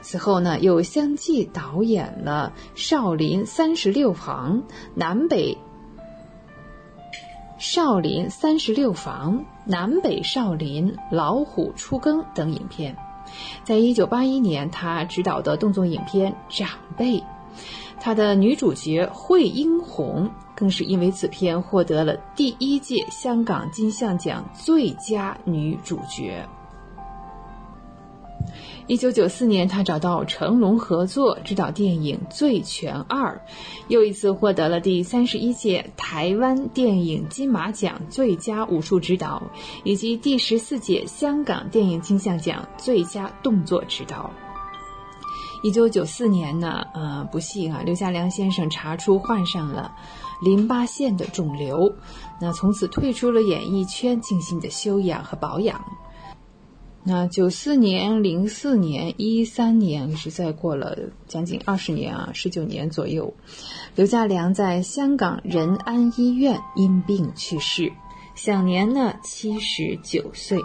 此后呢，又相继导演了《少林三十六行》《南北少林三十六房》《南北少林》《老虎出更》等影片。在一九八一年，他执导的动作影片《长辈》，他的女主角惠英红更是因为此片获得了第一届香港金像奖最佳女主角。一九九四年，他找到成龙合作执导电影《醉拳二》，又一次获得了第三十一届台湾电影金马奖最佳武术指导，以及第十四届香港电影金像奖最佳动作指导。一九九四年呢，呃，不幸啊，刘家良先生查出患上了淋巴腺的肿瘤，那从此退出了演艺圈，静心的修养和保养。那九四年、零四年、一三年是再过了将近二十年啊，十九年左右，刘家良在香港仁安医院因病去世，享年呢七十九岁。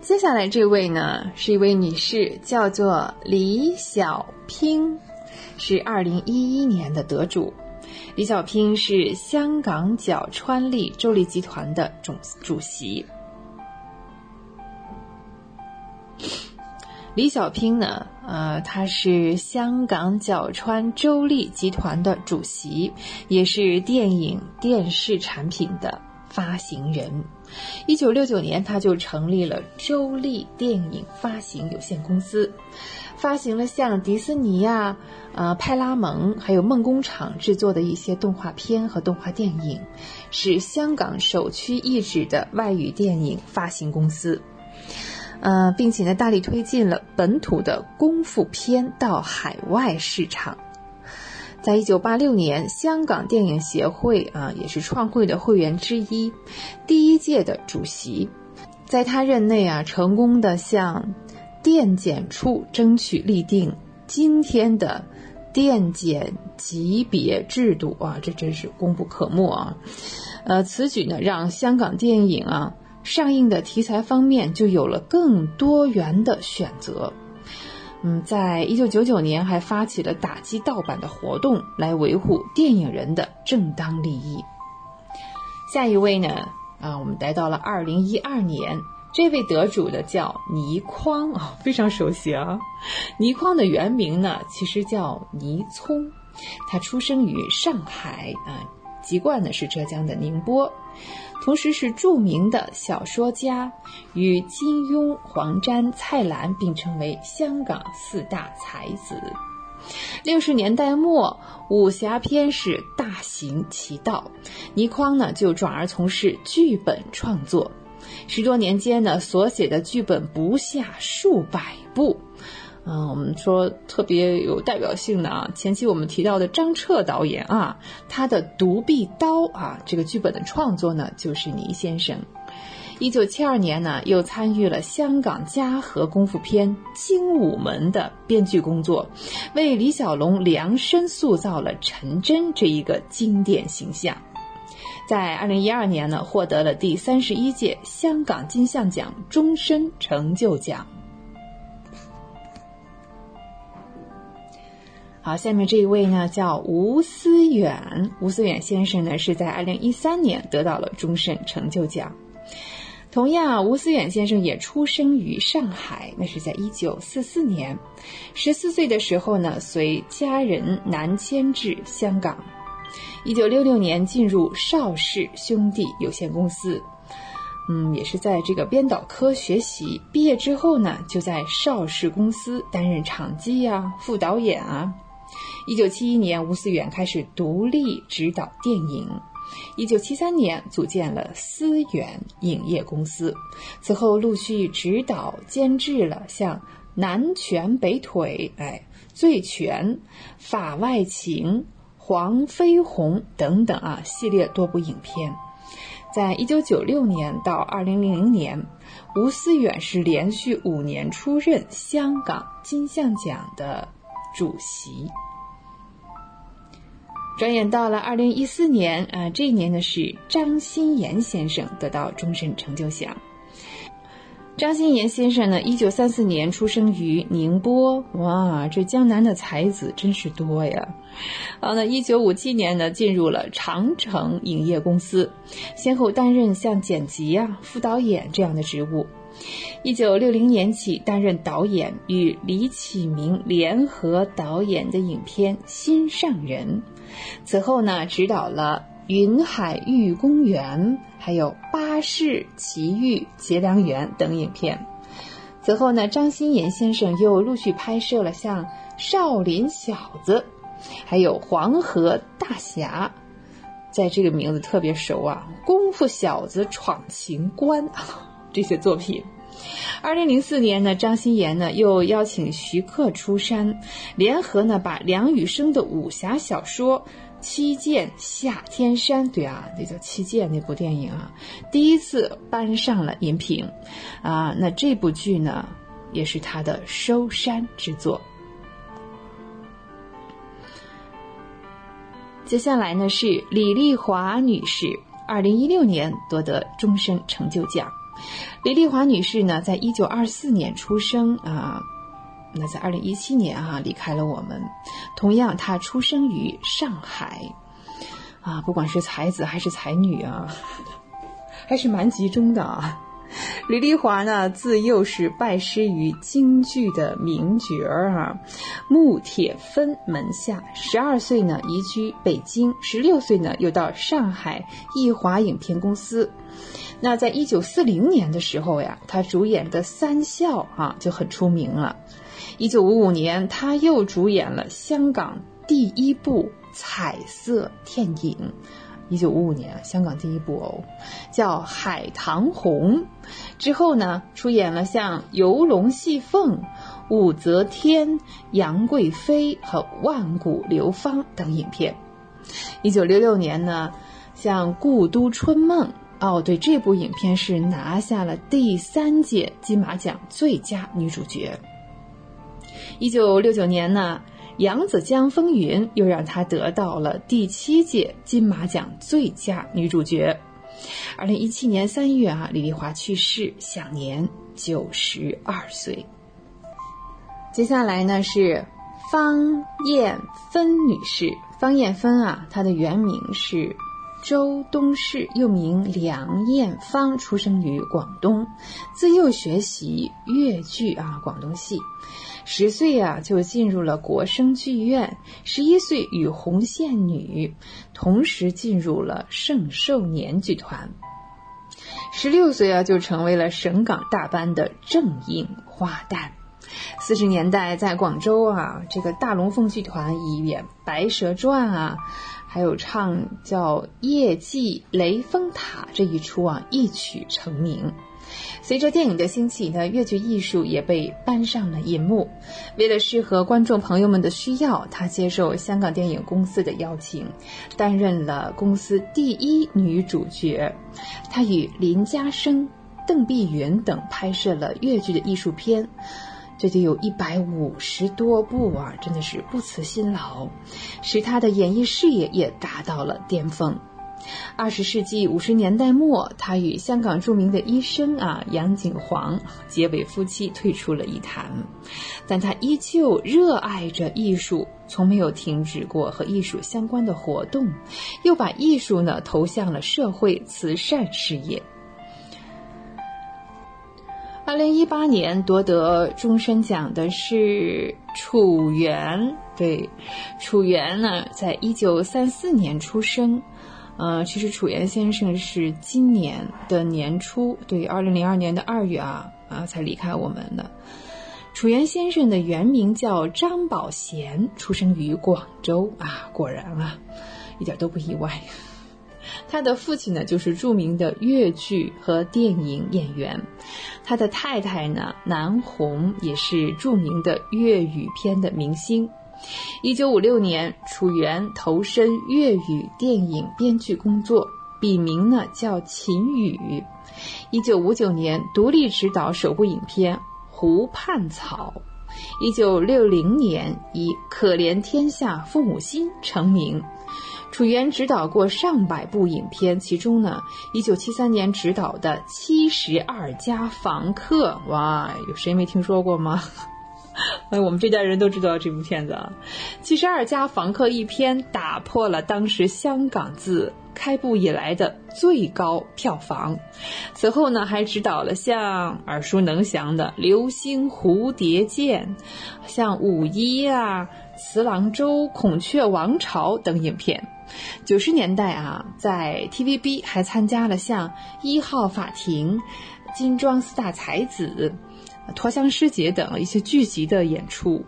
接下来这位呢是一位女士，叫做李小拼，是二零一一年的得主。李小拼是香港角川利州立集团的总主席。李小拼呢？呃，他是香港角川周立集团的主席，也是电影电视产品的发行人。一九六九年，他就成立了周立电影发行有限公司，发行了像迪士尼呀、呃派拉蒙还有梦工厂制作的一些动画片和动画电影，是香港首屈一指的外语电影发行公司。呃，并且呢，大力推进了本土的功夫片到海外市场。在一九八六年，香港电影协会啊，也是创会的会员之一，第一届的主席，在他任内啊，成功的向电检处争取立定今天的电检级别制度啊，这真是功不可没啊。呃，此举呢，让香港电影啊。上映的题材方面就有了更多元的选择。嗯，在一九九九年还发起了打击盗版的活动，来维护电影人的正当利益。下一位呢？啊，我们来到了二零一二年，这位得主的叫倪匡啊，非常熟悉啊。倪匡的原名呢，其实叫倪聪，他出生于上海啊，籍贯呢是浙江的宁波。同时是著名的小说家，与金庸、黄沾、蔡澜并称为香港四大才子。六十年代末，武侠片是大行其道，倪匡呢就转而从事剧本创作，十多年间呢所写的剧本不下数百部。嗯，我们说特别有代表性的啊，前期我们提到的张彻导演啊，他的《独臂刀》啊，这个剧本的创作呢，就是倪先生。一九七二年呢，又参与了香港嘉禾功夫片《精武门》的编剧工作，为李小龙量身塑造了陈真这一个经典形象。在二零一二年呢，获得了第三十一届香港金像奖终身成就奖。好，下面这一位呢叫吴思远，吴思远先生呢是在二零一三年得到了终身成就奖。同样，吴思远先生也出生于上海，那是在一九四四年，十四岁的时候呢随家人南迁至香港，一九六六年进入邵氏兄弟有限公司，嗯，也是在这个编导科学习，毕业之后呢就在邵氏公司担任场记呀、副导演啊。一九七一年，吴思远开始独立执导电影。一九七三年，组建了思远影业公司。此后，陆续执导、监制了像《南拳北腿》、哎，《醉拳》、《法外情》、《黄飞鸿等等啊系列多部影片。在一九九六年到二零零零年，吴思远是连续五年出任香港金像奖的主席。转眼到了二零一四年，啊，这一年呢是张欣妍先生得到终身成就奖。张欣妍先生呢，一九三四年出生于宁波，哇，这江南的才子真是多呀！啊，那一九五七年呢，进入了长城影业公司，先后担任像剪辑啊、副导演这样的职务。一九六零年起担任导演，与李启明联合导演的影片《心上人》。此后呢，指导了。云海玉公园，还有巴士奇遇结良缘等影片。此后呢，张欣妍先生又陆续拍摄了像《少林小子》，还有《黄河大侠》，在这个名字特别熟啊，《功夫小子闯情关》这些作品。二零零四年呢，张欣妍呢又邀请徐克出山，联合呢把梁羽生的武侠小说。七剑下天山，对啊，那叫七剑那部电影啊，第一次搬上了银屏，啊，那这部剧呢，也是他的收山之作。接下来呢是李丽华女士，二零一六年夺得终身成就奖。李丽华女士呢，在一九二四年出生啊。那在二零一七年啊，离开了我们。同样，她出生于上海，啊，不管是才子还是才女啊，还是蛮集中的啊。李丽华呢，自幼是拜师于京剧的名角儿啊，穆铁芬门下。十二岁呢，移居北京；十六岁呢，又到上海艺华影片公司。那在一九四零年的时候呀，他主演的《三笑》啊就很出名了。一九五五年，他又主演了香港第一部彩色电影。一九五五年，香港第一部哦，叫《海棠红》。之后呢，出演了像《游龙戏凤》《武则天》《杨贵妃》和《万古流芳》等影片。一九六六年呢，像《故都春梦》哦，对，这部影片是拿下了第三届金马奖最佳女主角。一九六九年呢，《扬子江风云》又让她得到了第七届金马奖最佳女主角。二零一七年三月啊，李丽华去世，享年九十二岁。接下来呢是方艳芬女士，方艳芬啊，她的原名是。周东市，又名梁艳芳，出生于广东，自幼学习粤剧啊，广东戏。十岁啊就进入了国声剧院，十一岁与红线女同时进入了盛寿年剧团。十六岁啊就成为了省港大班的正印花旦。四十年代在广州啊，这个大龙凤剧团以演《白蛇传》啊。还有唱叫《夜祭雷峰塔》这一出啊，一曲成名。随着电影的兴起呢，越剧艺术也被搬上了银幕。为了适合观众朋友们的需要，他接受香港电影公司的邀请，担任了公司第一女主角。他与林家声、邓碧云等拍摄了越剧的艺术片。这就有一百五十多部啊，真的是不辞辛劳，使他的演艺事业也达到了巅峰。二十世纪五十年代末，他与香港著名的医生啊杨景煌结为夫妻，退出了艺坛，但他依旧热爱着艺术，从没有停止过和艺术相关的活动，又把艺术呢投向了社会慈善事业。二零一八年夺得终身奖的是楚原，对，楚原呢，在一九三四年出生，呃，其实楚原先生是今年的年初，对，二零零二年的二月啊啊才离开我们的。楚原先生的原名叫张宝贤，出生于广州啊，果然啊，一点都不意外。他的父亲呢，就是著名的粤剧和电影演员，他的太太呢，南红也是著名的粤语片的明星。一九五六年，楚原投身粤语电影编剧工作，笔名呢叫秦宇。一九五九年，独立执导首部影片《湖畔草》。一九六零年，以《可怜天下父母心》成名。楚原执导过上百部影片，其中呢，一九七三年执导的《七十二家房客》，哇，有谁没听说过吗？哎，我们这代人都知道这部片子啊，《七十二家房客》一篇打破了当时香港自开埠以来的最高票房。此后呢，还执导了像耳熟能详的《流星蝴蝶剑》、像《五一》啊、《慈郎洲孔雀王朝》等影片。九十年代啊，在 TVB 还参加了像《一号法庭》、《金装四大才子》。陀香师姐等一些剧集的演出。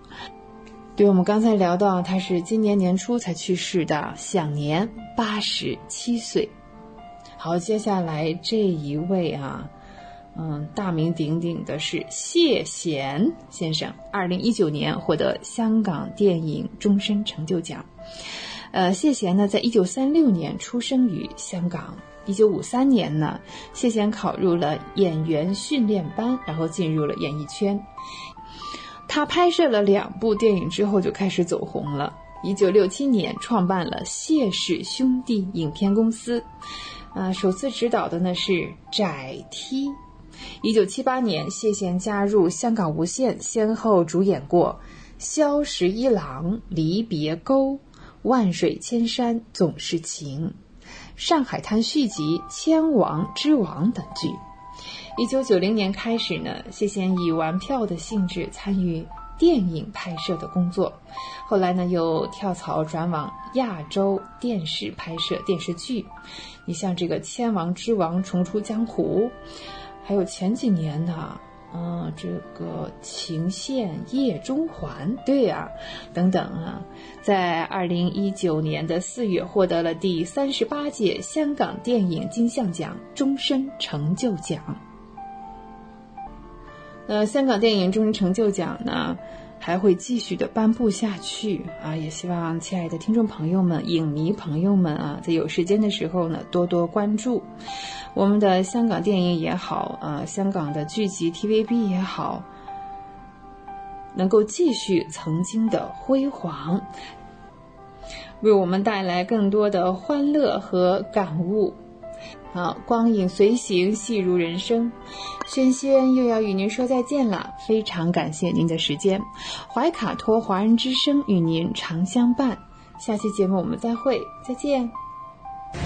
对我们刚才聊到，他是今年年初才去世的，享年八十七岁。好，接下来这一位啊，嗯，大名鼎鼎的是谢贤先生，二零一九年获得香港电影终身成就奖。呃，谢贤呢，在一九三六年出生于香港。一九五三年呢，谢贤考入了演员训练班，然后进入了演艺圈。他拍摄了两部电影之后就开始走红了。一九六七年创办了谢氏兄弟影片公司，啊，首次执导的呢是《窄梯》。一九七八年，谢贤加入香港无线，先后主演过《萧十一郎》《离别钩》《万水千山总是情》。《上海滩》续集《千王之王》等剧。一九九零年开始呢，谢贤以玩票的性质参与电影拍摄的工作，后来呢又跳槽转往亚洲电视拍摄电视剧。你像这个《千王之王》重出江湖，还有前几年呢。嗯，这个情陷夜中环，对呀，等等啊，在二零一九年的四月获得了第三十八届香港电影金像奖终身成就奖。呃，香港电影终身成就奖呢？还会继续的颁布下去啊！也希望亲爱的听众朋友们、影迷朋友们啊，在有时间的时候呢，多多关注我们的香港电影也好啊，香港的剧集 TVB 也好，能够继续曾经的辉煌，为我们带来更多的欢乐和感悟。啊，光影随行，戏如人生。轩轩又要与您说再见了，非常感谢您的时间。怀卡托华人之声与您常相伴，下期节目我们再会，再见。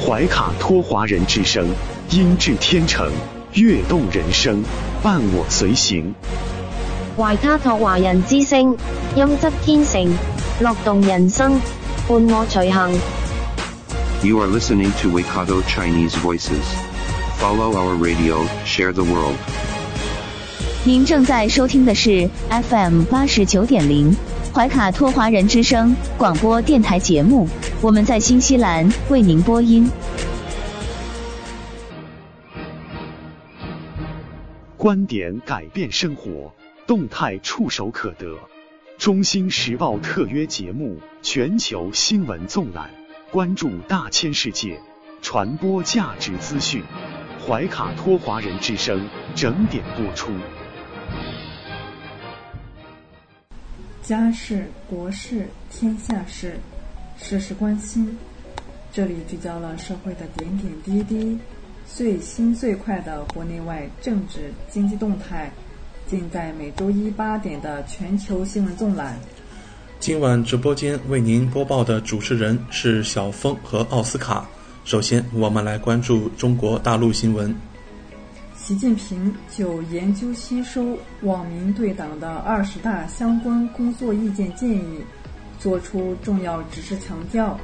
怀卡托华人之声，音质天成，悦动人生，伴我随行。怀卡托华人之声，音质天成，乐动人生，伴我随行。You are listening to Waikato Chinese Voices. Follow our radio, share the world. 您正在收听的是 FM 八十九点零怀卡托华人之声广播电台节目，我们在新西兰为您播音。观点改变生活，动态触手可得。中新时报特约节目，全球新闻纵览。关注大千世界，传播价值资讯。怀卡托华人之声整点播出。家事、国事、天下事，事事关心。这里聚焦了社会的点点滴滴，最新最快的国内外政治经济动态，尽在每周一八点的全球新闻纵览。今晚直播间为您播报的主持人是小峰和奥斯卡。首先，我们来关注中国大陆新闻。习近平就研究吸收网民对党的二十大相关工作意见建议，作出重要指示，强调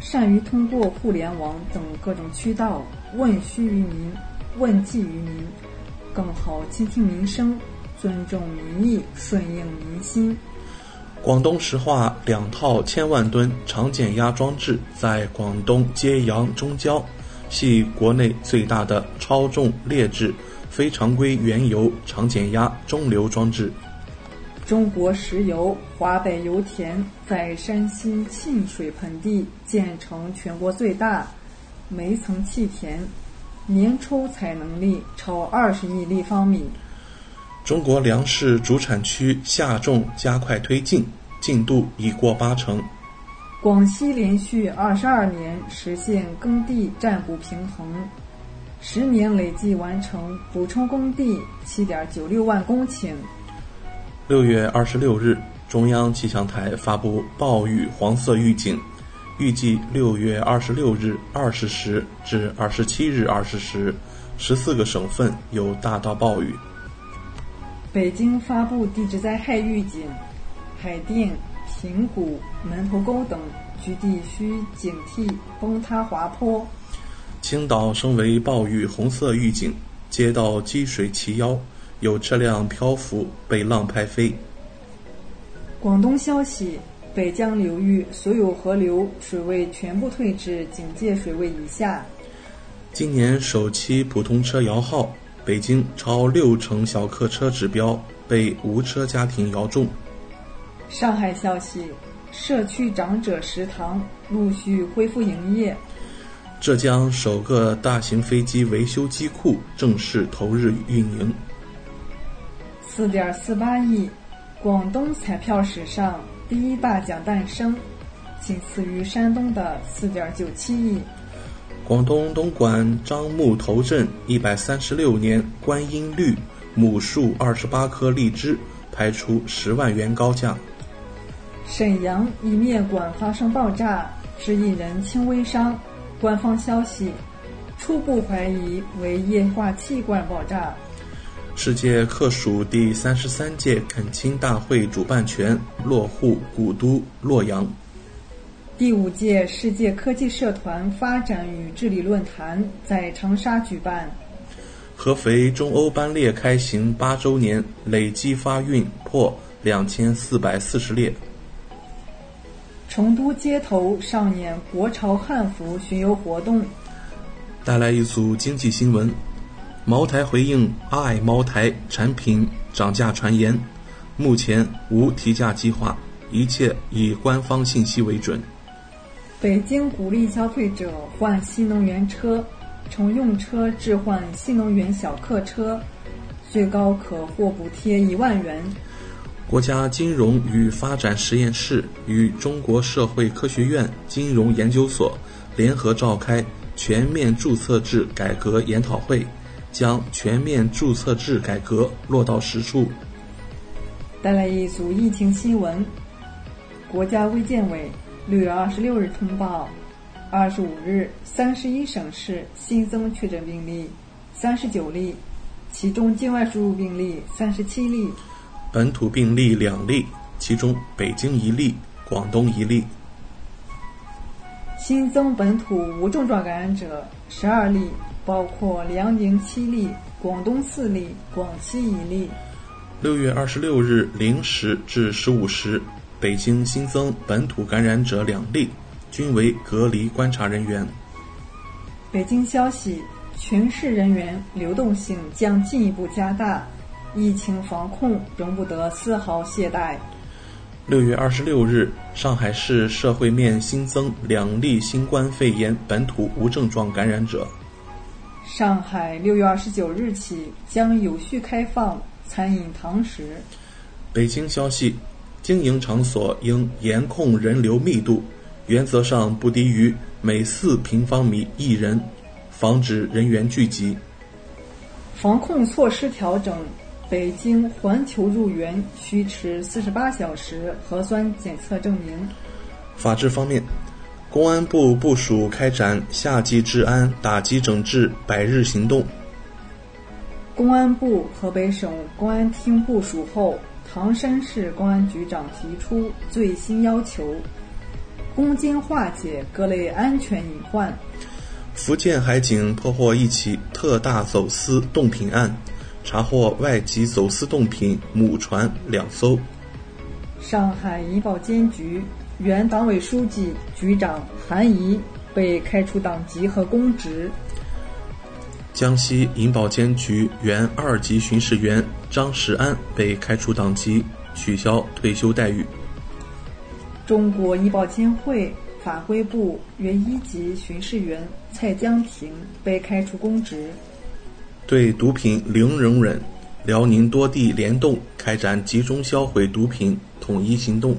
善于通过互联网等各种渠道问需于民、问计于民，更好倾听民生，尊重民意，顺应民心。广东石化两套千万吨长减压装置在广东揭阳中交，系国内最大的超重劣质非常规原油长减压中流装置。中国石油华北油田在山西沁水盆地建成全国最大煤层气田，年抽采能力超二十亿立方米。中国粮食主产区下种加快推进，进度已过八成。广西连续二十二年实现耕地占补平衡，十年累计完成补充耕地七点九六万公顷。六月二十六日，中央气象台发布暴雨黄色预警，预计六月二十六日二十时至二十七日二十时，十四个省份有大到暴雨。北京发布地质灾害预警，海淀、平谷、门头沟等局地需警惕崩塌滑坡。青岛升为暴雨红色预警，街道积水齐腰。有车辆漂浮被浪拍飞。广东消息：北江流域所有河流水位全部退至警戒水位以下。今年首期普通车摇号，北京超六成小客车指标被无车家庭摇中。上海消息：社区长者食堂陆续恢复营业。浙江首个大型飞机维修机库正式投入运营。四点四八亿，广东彩票史上第一大奖诞生，仅次于山东的四点九七亿。广东东莞樟木头镇一百三十六年观音绿母树二十八棵荔枝拍出十万元高价。沈阳一面馆发生爆炸，致一人轻微伤，官方消息初步怀疑为液化气罐爆炸。世界客属第三十三届恳亲大会主办权落户古都洛阳。第五届世界科技社团发展与治理论坛在长沙举办。合肥中欧班列开行八周年，累计发运破两千四百四十列。成都街头上演国潮汉服巡游活动。带来一组经济新闻。茅台回应阿爱茅台产品涨价传言，目前无提价计划，一切以官方信息为准。北京鼓励消费者换新能源车，乘用车置换新能源小客车，最高可获补贴一万元。国家金融与发展实验室与中国社会科学院金融研究所联合召开全面注册制改革研讨会。将全面注册制改革落到实处。带来一组疫情新闻：国家卫健委六月二十六日通报，二十五日三十一省市新增确诊病例三十九例，其中境外输入病例三十七例，本土病例两例，其中北京一例，广东一例。新增本土无症状感染者十二例。包括辽宁七例、广东四例、广西一例。六月二十六日零时至十五时，北京新增本土感染者两例，均为隔离观察人员。北京消息：全市人员流动性将进一步加大，疫情防控容不得丝毫懈怠。六月二十六日，上海市社会面新增两例新冠肺炎本土无症状感染者。上海六月二十九日起将有序开放餐饮堂食。北京消息，经营场所应严控人流密度，原则上不低于每四平方米一人，防止人员聚集。防控措施调整，北京环球入园需持四十八小时核酸检测证明。法治方面。公安部部署开展夏季治安打击整治百日行动。公安部河北省公安厅部署后，唐山市公安局长提出最新要求，攻坚化解各类安全隐患。福建海警破获一起特大走私冻品案，查获外籍走私冻品母船两艘。上海银保监局。原党委书记、局长韩怡被开除党籍和公职。江西银保监局原二级巡视员张石安被开除党籍，取消退休待遇。中国医保监会法规部原一级巡视员蔡江平被开除公职。对毒品零容忍，辽宁多地联动开展集中销毁毒品统一行动。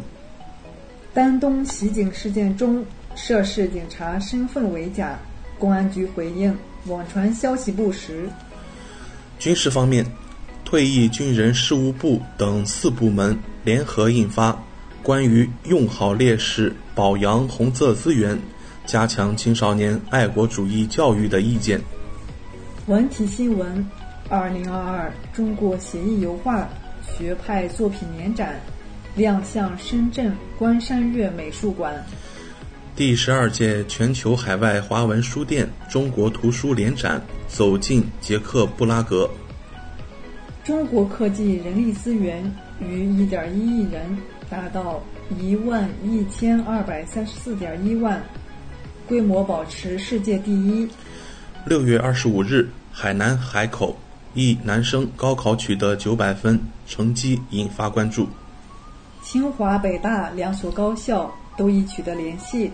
丹东袭警事件中，涉事警察身份为假，公安局回应网传消息不实。军事方面，退役军人事务部等四部门联合印发关于用好烈士保扬红色资源、加强青少年爱国主义教育的意见。文体新闻：二零二二中国写意油画学派作品年展亮相深圳关山月美术馆。第十二届全球海外华文书店中国图书联展走进捷克布拉格。中国科技人力资源逾一点一亿人，达到一万一千二百三十四点一万，规模保持世界第一。六月二十五日，海南海口一男生高考取得九百分，成绩引发关注。清华、北大两所高校都已取得联系。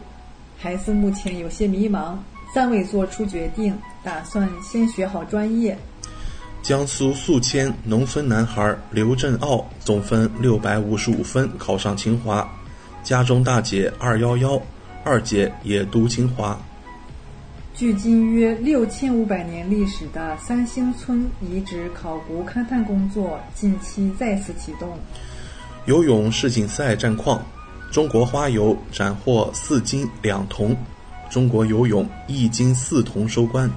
孩子目前有些迷茫，暂未做出决定，打算先学好专业。江苏宿迁农村男孩刘振傲总分六百五十五分考上清华，家中大姐二幺幺，二姐也读清华。距今约六千五百年历史的三星村遗址考古勘探工作近期再次启动。游泳世锦赛战况。中国花游斩获四金两铜，中国游泳一金四铜收官。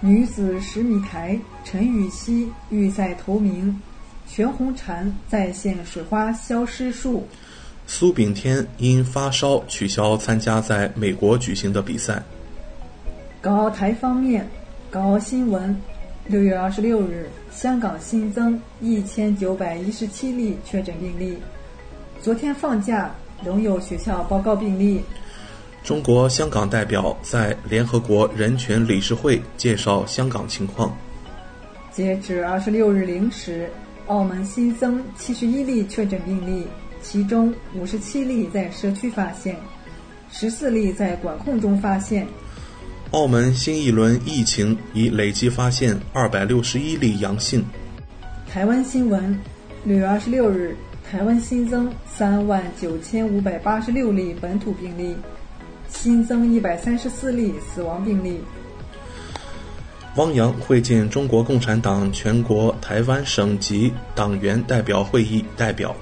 女子十米台，陈芋汐预赛头名，全红婵再现水花消失术。苏炳添因发烧取消参加在美国举行的比赛。港澳台方面，港澳新闻：六月二十六日，香港新增一千九百一十七例确诊病例。昨天放假，仍有学校报告病例。中国香港代表在联合国人权理事会介绍香港情况。截至二十六日零时，澳门新增七十一例确诊病例，其中五十七例在社区发现，十四例在管控中发现。澳门新一轮疫情已累计发现二百六十一例阳性。台湾新闻，六月二十六日。台湾新增三万九千五百八十六例本土病例，新增一百三十四例死亡病例。汪洋会见中国共产党全国台湾省级党员代表会议代表。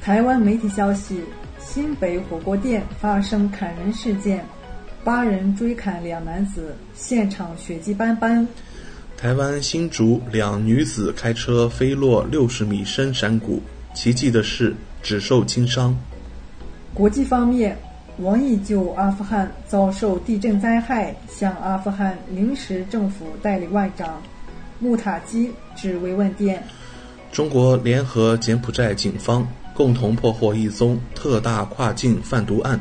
台湾媒体消息：新北火锅店发生砍人事件，八人追砍两男子，现场血迹斑斑。台湾新竹两女子开车飞落六十米深山谷。奇迹的是，只受轻伤。国际方面，王毅就阿富汗遭受地震灾害，向阿富汗临时政府代理外长穆塔基致慰问电。中国联合柬埔寨警方共同破获一宗特大跨境贩毒案，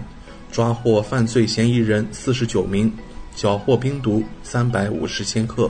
抓获犯罪嫌疑人四十九名，缴获冰毒三百五十千克。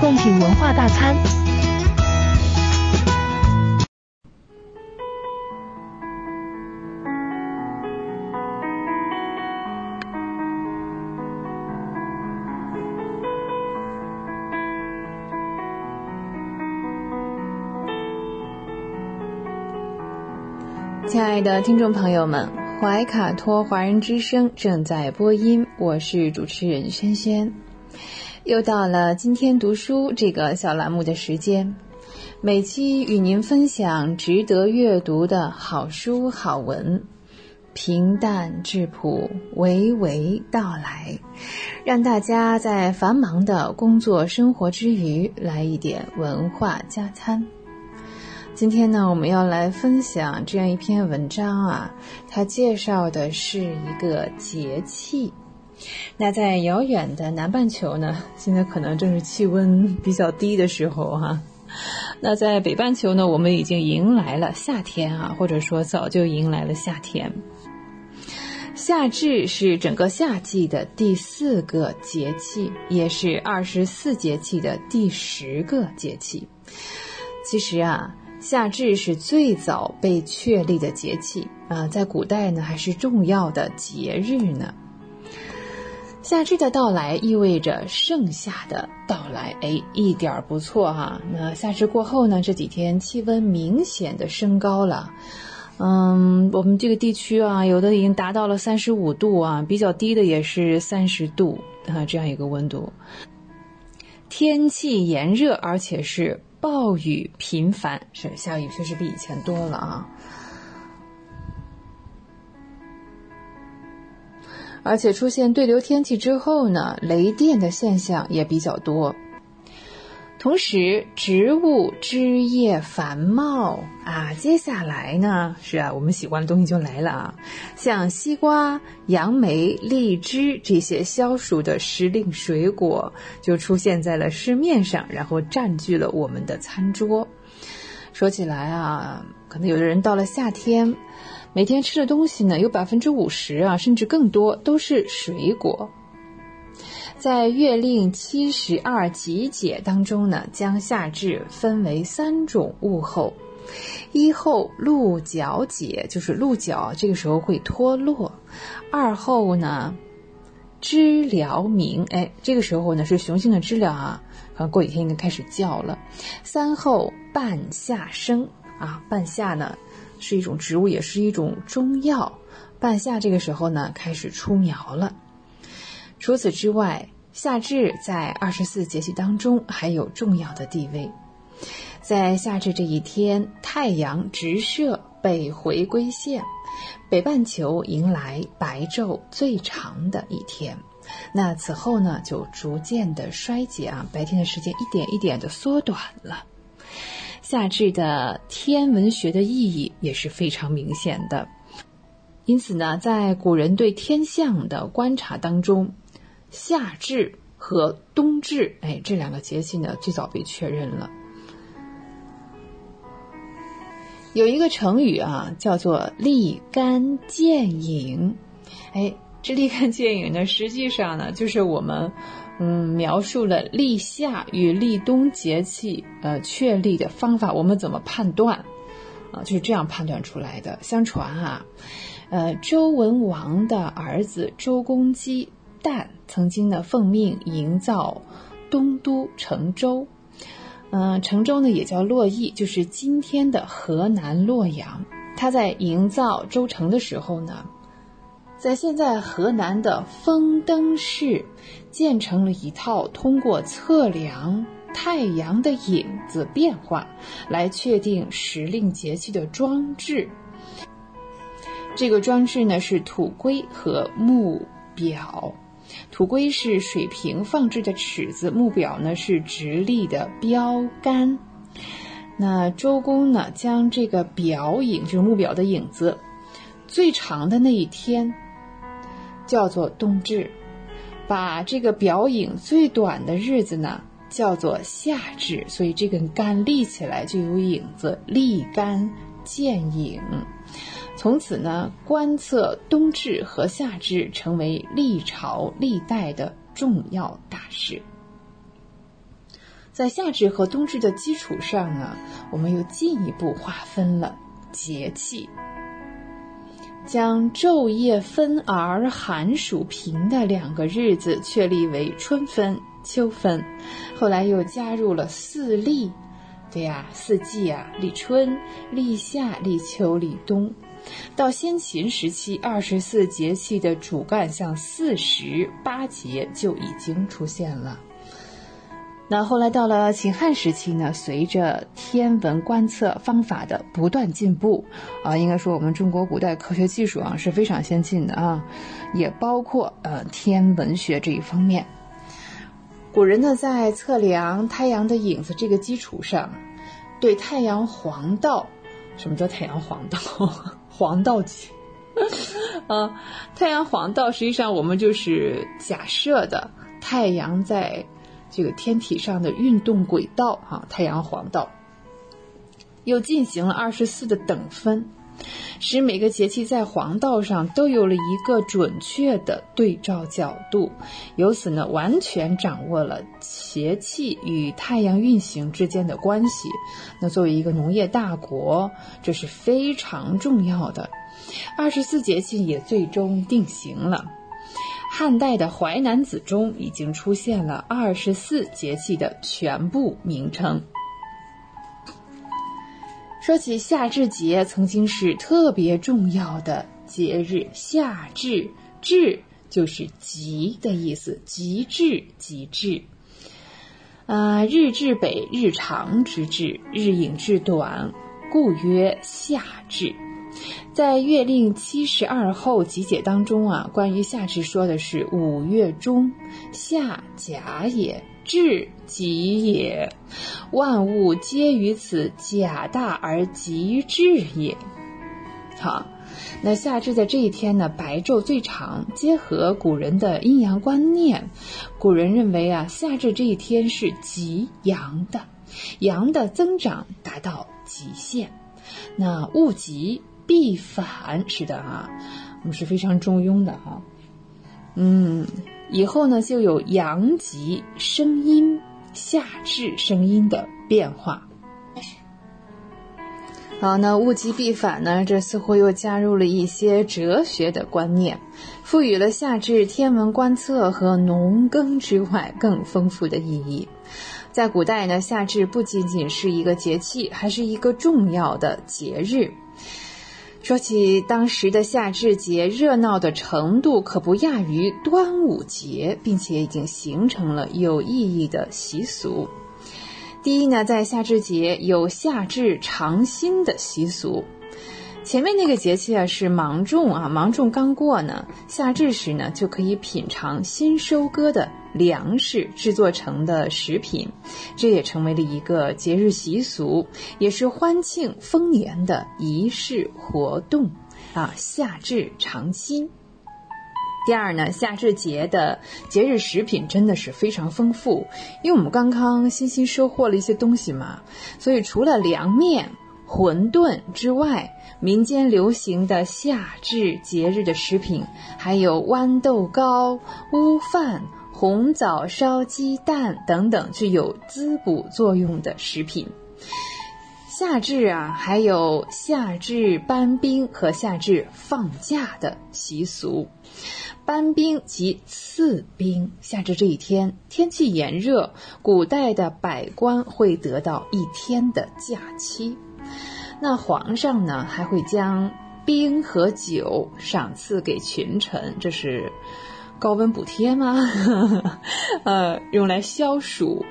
共品文化大餐。亲爱的听众朋友们，怀卡托华人之声正在播音，我是主持人轩轩。又到了今天读书这个小栏目的时间，每期与您分享值得阅读的好书好文。平淡质朴，娓娓道来，让大家在繁忙的工作生活之余，来一点文化加餐。今天呢，我们要来分享这样一篇文章啊，它介绍的是一个节气。那在遥远的南半球呢，现在可能正是气温比较低的时候哈。那在北半球呢，我们已经迎来了夏天啊，或者说早就迎来了夏天。夏至是整个夏季的第四个节气，也是二十四节气的第十个节气。其实啊，夏至是最早被确立的节气啊，在古代呢还是重要的节日呢。夏至的到来意味着盛夏的到来，哎，一点儿不错哈。那夏至过后呢，这几天气温明显的升高了。嗯，我们这个地区啊，有的已经达到了三十五度啊，比较低的也是三十度啊，这样一个温度。天气炎热，而且是暴雨频繁，是下雨确实比以前多了啊。而且出现对流天气之后呢，雷电的现象也比较多。同时，植物枝叶繁茂啊，接下来呢是啊，我们喜欢的东西就来了啊，像西瓜、杨梅、荔枝这些消暑的时令水果就出现在了市面上，然后占据了我们的餐桌。说起来啊，可能有的人到了夏天，每天吃的东西呢，有百分之五十啊，甚至更多都是水果。在《月令七十二集解》当中呢，将夏至分为三种物候：一候鹿角解，就是鹿角这个时候会脱落；二候呢，知了鸣，哎，这个时候呢是雄性的知了啊，可能过几天应该开始叫了；三候半夏生，啊，半夏呢是一种植物，也是一种中药，半夏这个时候呢开始出苗了。除此之外，夏至在二十四节气当中还有重要的地位。在夏至这一天，太阳直射北回归线，北半球迎来白昼最长的一天。那此后呢，就逐渐的衰减啊，白天的时间一点一点的缩短了。夏至的天文学的意义也是非常明显的。因此呢，在古人对天象的观察当中，夏至和冬至，哎，这两个节气呢，最早被确认了。有一个成语啊，叫做“立竿见影”。哎，这“立竿见影”呢，实际上呢，就是我们嗯描述了立夏与立冬节气呃确立的方法。我们怎么判断啊？就是这样判断出来的。相传啊，呃，周文王的儿子周公姬。旦曾经呢奉命营造东都成周，嗯，成周呢也叫洛邑，就是今天的河南洛阳。他在营造周城的时候呢，在现在河南的丰登市建成了一套通过测量太阳的影子变化来确定时令节气的装置。这个装置呢是土圭和木表。土圭是水平放置的尺子，木表呢是直立的标杆。那周公呢，将这个表影，就是木表的影子，最长的那一天叫做冬至，把这个表影最短的日子呢叫做夏至。所以这根杆立起来就有影子，立竿见影。从此呢，观测冬至和夏至成为历朝历代的重要大事。在夏至和冬至的基础上呢，我们又进一步划分了节气，将昼夜分而寒暑平的两个日子确立为春分、秋分，后来又加入了四立，对呀，四季啊，立春、立夏、立秋、立冬。到先秦时期，二十四节气的主干像四时八节就已经出现了。那后来到了秦汉时期呢，随着天文观测方法的不断进步，啊，应该说我们中国古代科学技术啊是非常先进的啊，也包括呃天文学这一方面。古人呢在测量太阳的影子这个基础上，对太阳黄道，什么叫太阳黄道？黄道几？呃，太阳黄道实际上我们就是假设的太阳在。这个天体上的运动轨道，哈，太阳黄道，又进行了二十四的等分，使每个节气在黄道上都有了一个准确的对照角度，由此呢，完全掌握了节气与太阳运行之间的关系。那作为一个农业大国，这是非常重要的。二十四节气也最终定型了。汉代的《淮南子》中已经出现了二十四节气的全部名称。说起夏至节，曾经是特别重要的节日。夏至，至就是极的意思，极至，极至。啊，日至北，日长之至，日影至短，故曰夏至。在《月令七十二候集解》当中啊，关于夏至说的是五月中，夏甲也，至极也，万物皆于此甲大而极至也。好，那夏至在这一天呢，白昼最长，结合古人的阴阳观念，古人认为啊，夏至这一天是极阳的，阳的增长达到极限，那物极。必反是的啊，我们是非常中庸的哈。嗯，以后呢就有阳极生阴、夏至生阴的变化。好，那物极必反呢？这似乎又加入了一些哲学的观念，赋予了夏至天文观测和农耕之外更丰富的意义。在古代呢，夏至不仅仅是一个节气，还是一个重要的节日。说起当时的夏至节，热闹的程度可不亚于端午节，并且已经形成了有意义的习俗。第一呢，在夏至节有夏至尝新的习俗。前面那个节气啊是芒种啊，芒种刚过呢，夏至时呢就可以品尝新收割的粮食制作成的食品，这也成为了一个节日习俗，也是欢庆丰年的仪式活动啊。夏至尝新。第二呢，夏至节的节日食品真的是非常丰富，因为我们刚刚新新收获了一些东西嘛，所以除了凉面。馄饨之外，民间流行的夏至节日的食品还有豌豆糕、乌饭、红枣烧鸡蛋等等具有滋补作用的食品。夏至啊，还有夏至搬兵和夏至放假的习俗。搬兵即赐兵，夏至这一天天气炎热，古代的百官会得到一天的假期。那皇上呢，还会将冰和酒赏赐给群臣，这是高温补贴吗？呃，用来消暑。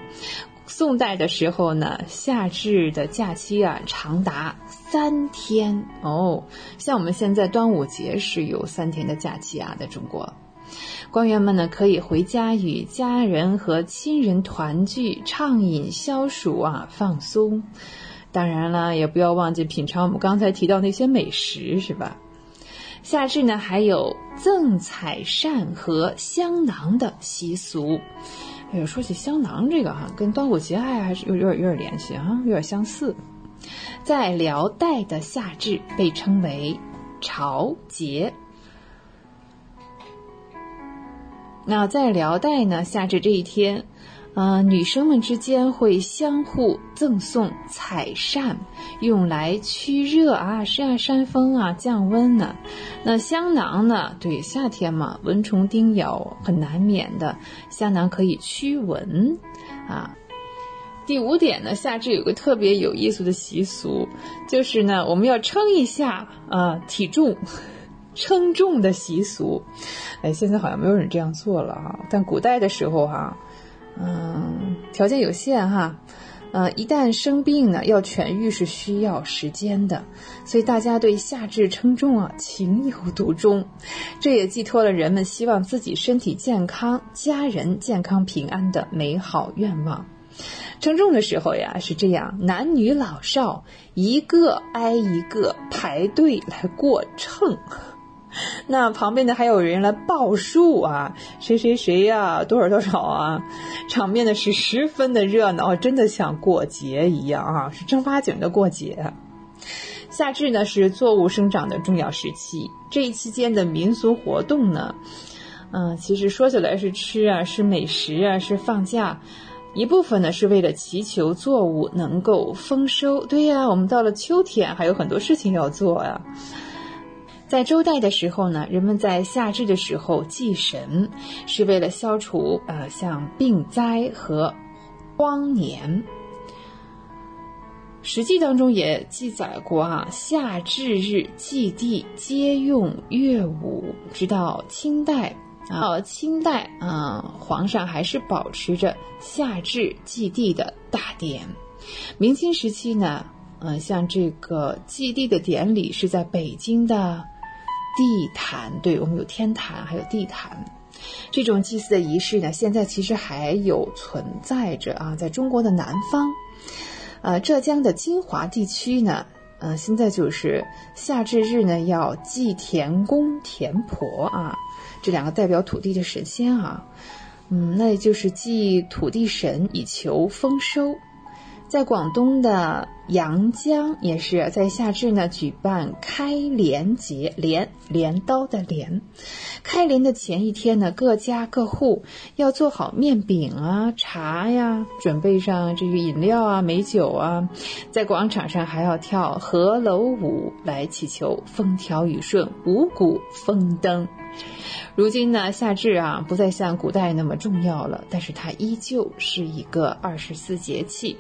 宋代的时候呢，夏至的假期啊，长达三天哦。像我们现在端午节是有三天的假期啊，在中国，官员们呢可以回家与家人和亲人团聚，畅饮消暑啊，放松。当然了，也不要忘记品尝我们刚才提到那些美食，是吧？夏至呢，还有赠彩扇和香囊的习俗。哎呦，说起香囊这个哈，跟端午节还还是有有点有点联系啊，有点相似。在辽代的夏至被称为朝节。那在辽代呢，夏至这一天。呃，女生们之间会相互赠送彩扇，用来驱热啊、扇扇风啊、降温呢。那香囊呢？对，夏天嘛，蚊虫叮咬很难免的，香囊可以驱蚊啊。第五点呢，夏至有个特别有意思的习俗，就是呢，我们要称一下啊体重，称重的习俗。哎，现在好像没有人这样做了哈，但古代的时候哈。嗯，条件有限哈。呃，一旦生病呢，要痊愈是需要时间的，所以大家对夏至称重啊情有独钟，这也寄托了人们希望自己身体健康、家人健康平安的美好愿望。称重的时候呀是这样，男女老少一个挨一个排队来过秤。那旁边的还有人来报数啊，谁谁谁呀，多少多少啊，场面呢是十分的热闹，真的像过节一样啊，是正八经的过节。夏至呢是作物生长的重要时期，这一期间的民俗活动呢，嗯，其实说起来是吃啊，是美食啊，是放假，一部分呢是为了祈求作物能够丰收。对呀，我们到了秋天还有很多事情要做呀。在周代的时候呢，人们在夏至的时候祭神，是为了消除呃像病灾和荒年。史记当中也记载过啊，夏至日祭地皆用乐舞。直到清代啊，清代啊，皇上还是保持着夏至祭地的大典。明清时期呢，嗯，像这个祭地的典礼是在北京的。地坛，对我们有天坛，还有地坛，这种祭祀的仪式呢，现在其实还有存在着啊。在中国的南方，呃，浙江的金华地区呢，呃，现在就是夏至日呢，要祭田公、田婆啊，这两个代表土地的神仙啊，嗯，那也就是祭土地神以求丰收。在广东的阳江，也是在夏至呢举办开镰节，镰镰刀的镰。开镰的前一天呢，各家各户要做好面饼啊、茶呀，准备上这个饮料啊、美酒啊，在广场上还要跳河楼舞来祈求风调雨顺、五谷丰登。如今呢，夏至啊不再像古代那么重要了，但是它依旧是一个二十四节气，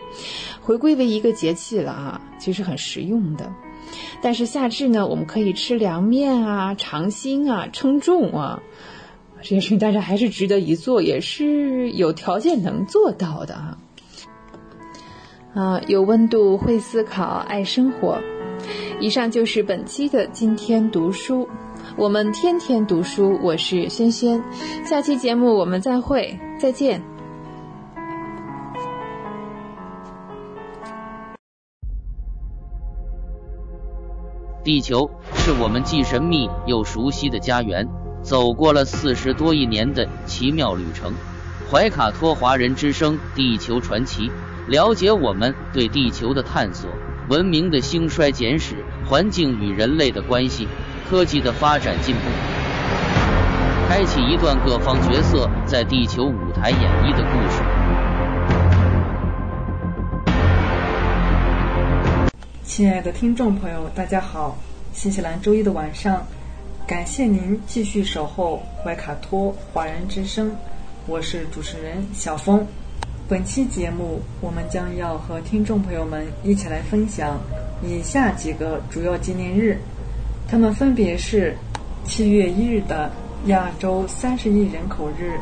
回归为一个节气了啊，其实很实用的。但是夏至呢，我们可以吃凉面啊、尝新啊、称重啊，这件事情大家还是值得一做，也是有条件能做到的啊。啊，有温度，会思考，爱生活。以上就是本期的今天读书。我们天天读书，我是轩轩。下期节目我们再会，再见。地球是我们既神秘又熟悉的家园，走过了四十多亿年的奇妙旅程。怀卡托华人之声《地球传奇》，了解我们对地球的探索，文明的兴衰简史，环境与人类的关系。科技的发展进步，开启一段各方角色在地球舞台演绎的故事。亲爱的听众朋友，大家好！新西兰周一的晚上，感谢您继续守候怀卡托华人之声，我是主持人小峰。本期节目，我们将要和听众朋友们一起来分享以下几个主要纪念日。他们分别是七月一日的亚洲三十亿人口日，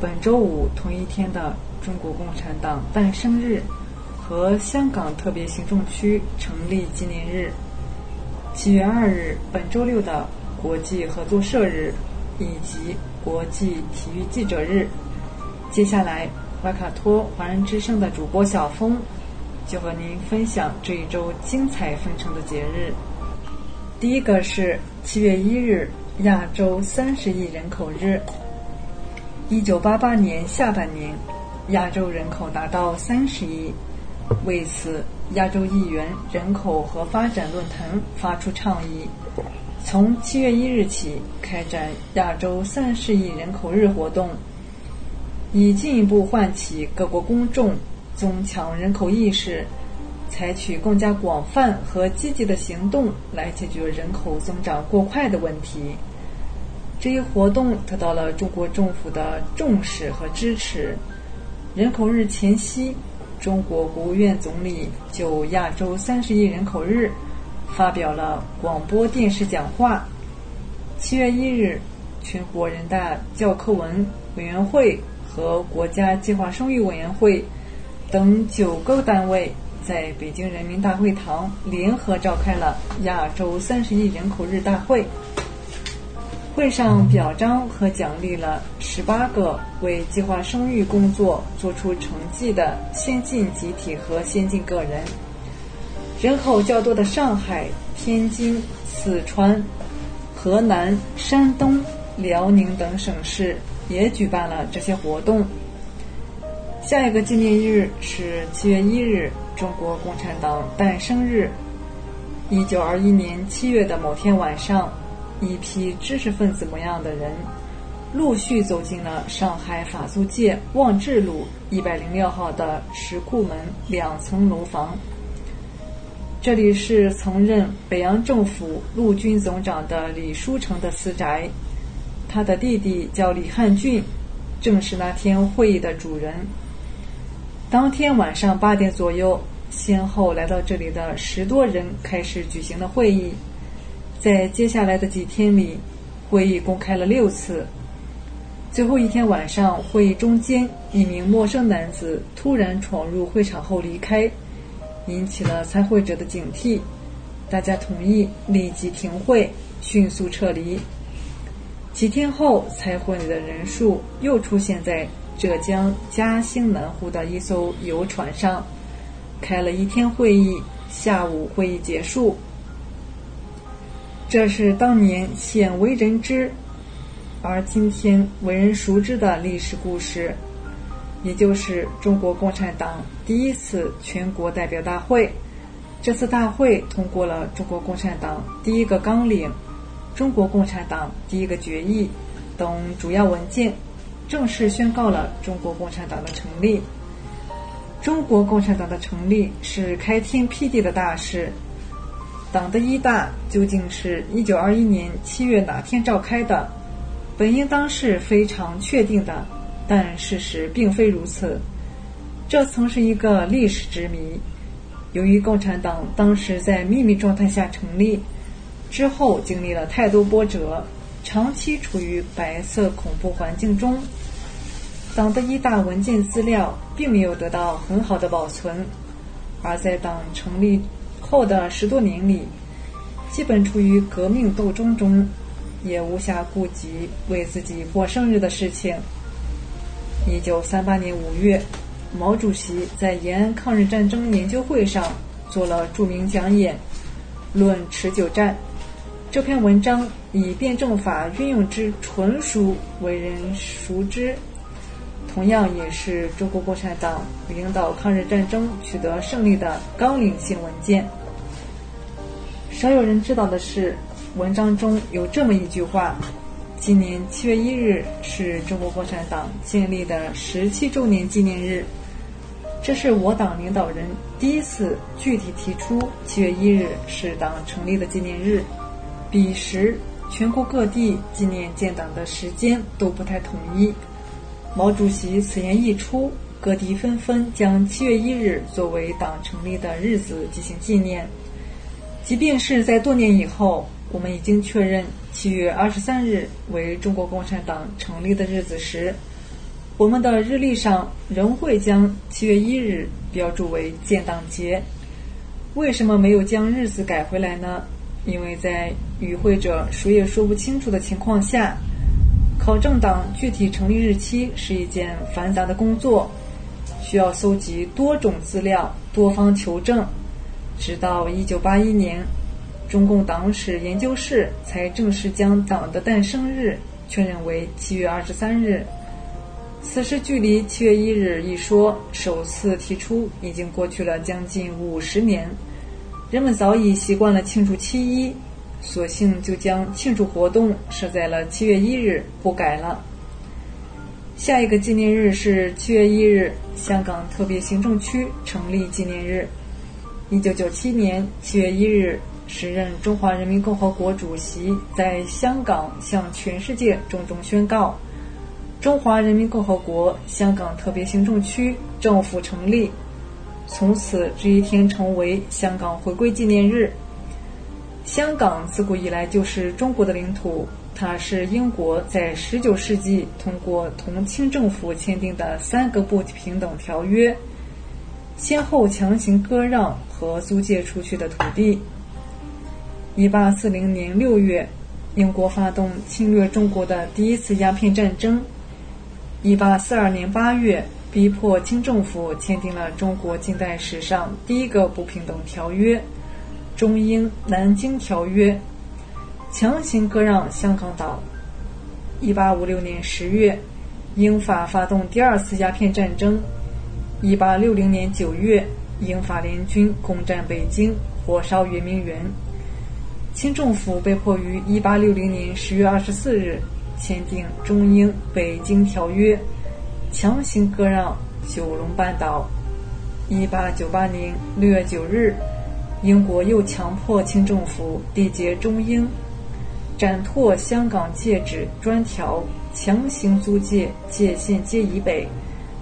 本周五同一天的中国共产党诞生日和香港特别行政区成立纪念日。七月二日，本周六的国际合作社日以及国际体育记者日。接下来，怀卡托华人之声的主播小峰就和您分享这一周精彩纷呈的节日。第一个是七月一日，亚洲三十亿人口日。一九八八年下半年，亚洲人口达到三十亿，为此，亚洲议员人口和发展论坛发出倡议，从七月一日起开展亚洲三十亿人口日活动，以进一步唤起各国公众增强人口意识。采取更加广泛和积极的行动来解决人口增长过快的问题。这一活动得到了中国政府的重视和支持。人口日前夕，中国国务院总理就亚洲三十亿人口日发表了广播电视讲话。七月一日，全国人大教科文委员会。和国家计划生育委员会等九个单位在北京人民大会堂联合召开了亚洲三十亿人口日大会。会上表彰和奖励了十八个为计划生育工作做出成绩的先进集体和先进个人。人口较多的上海、天津、四川、河南、山东、辽宁等省市也举办了这些活动。下一个纪念日是七月一日，中国共产党诞生日。一九二一年七月的某天晚上。一批知识分子模样的人，陆续走进了上海法租界望志路一百零六号的石库门两层楼房。这里是曾任北洋政府陆军总长的李书成的私宅，他的弟弟叫李汉俊，正是那天会议的主人。当天晚上八点左右，先后来到这里的十多人开始举行了会议。在接下来的几天里，会议公开了六次。最后一天晚上，会议中间，一名陌生男子突然闯入会场后离开，引起了参会者的警惕。大家同意立即停会，迅速撤离。几天后，参会的人数又出现在浙江嘉兴南湖的一艘游船上，开了一天会议。下午会议结束。这是当年鲜为人知，而今天为人熟知的历史故事，也就是中国共产党第一次全国代表大会。这次大会通过了中国共产党第一个纲领、中国共产党第一个决议等主要文件，正式宣告了中国共产党的成立。中国共产党的成立是开天辟地的大事。党的一大究竟是一九二一年七月哪天召开的？本应当是非常确定的，但事实并非如此。这曾是一个历史之谜。由于共产党当时在秘密状态下成立，之后经历了太多波折，长期处于白色恐怖环境中，党的一大文件资料并没有得到很好的保存，而在党成立。后的十多年里，基本处于革命斗争中，也无暇顾及为自己过生日的事情。一九三八年五月，毛主席在延安抗日战争研究会上做了著名讲演《论持久战》。这篇文章以辩证法运用之纯熟为人熟知，同样也是中国共产党领导抗日战争取得胜利的纲领性文件。少有人知道的是，文章中有这么一句话：“今年七月一日是中国共产党建立的十七周年纪念日。”这是我党领导人第一次具体提出七月一日是党成立的纪念日。彼时，全国各地纪念建党的时间都不太统一。毛主席此言一出，各地纷纷将七月一日作为党成立的日子进行纪念。即便是在多年以后，我们已经确认七月二十三日为中国共产党成立的日子时，我们的日历上仍会将七月一日标注为建党节。为什么没有将日子改回来呢？因为在与会者谁也说不清楚的情况下，考证党具体成立日期是一件繁杂的工作，需要搜集多种资料，多方求证。直到一九八一年，中共党史研究室才正式将党的诞生日确认为七月二十三日。此时距离七月一日一说首次提出已经过去了将近五十年，人们早已习惯了庆祝七一，索性就将庆祝活动设在了七月一日，不改了。下一个纪念日是七月一日，香港特别行政区成立纪念日。一九九七年七月一日，时任中华人民共和国主席在香港向全世界郑重宣告：中华人民共和国香港特别行政区政府成立。从此这一天成为香港回归纪念日。香港自古以来就是中国的领土，它是英国在19世纪通过同清政府签订的三个不平等条约，先后强行割让和租借出去的土地。1840年6月，英国发动侵略中国的第一次鸦片战争。1842年8月，逼迫清政府签订了中国近代史上第一个不平等条约。中英南京条约强行割让香港岛。一八五六年十月，英法发动第二次鸦片战争。一八六零年九月，英法联军攻占北京，火烧圆明园。清政府被迫于一八六零年十月二十四日签订中英北京条约，强行割让九龙半岛。一八九八年六月九日。英国又强迫清政府缔结中英，展拓香港界址专条，强行租借界限街以北、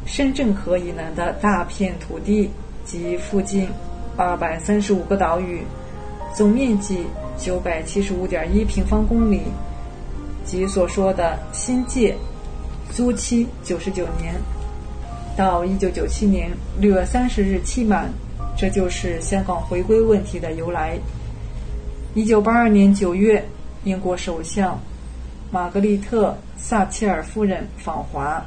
深圳河以南的大片土地及附近二百三十五个岛屿，总面积九百七十五点一平方公里，即所说的新界，租期九十九年，到一九九七年六月三十日期满。这就是香港回归问题的由来。一九八二年九月，英国首相玛格丽特·撒切尔夫人访华，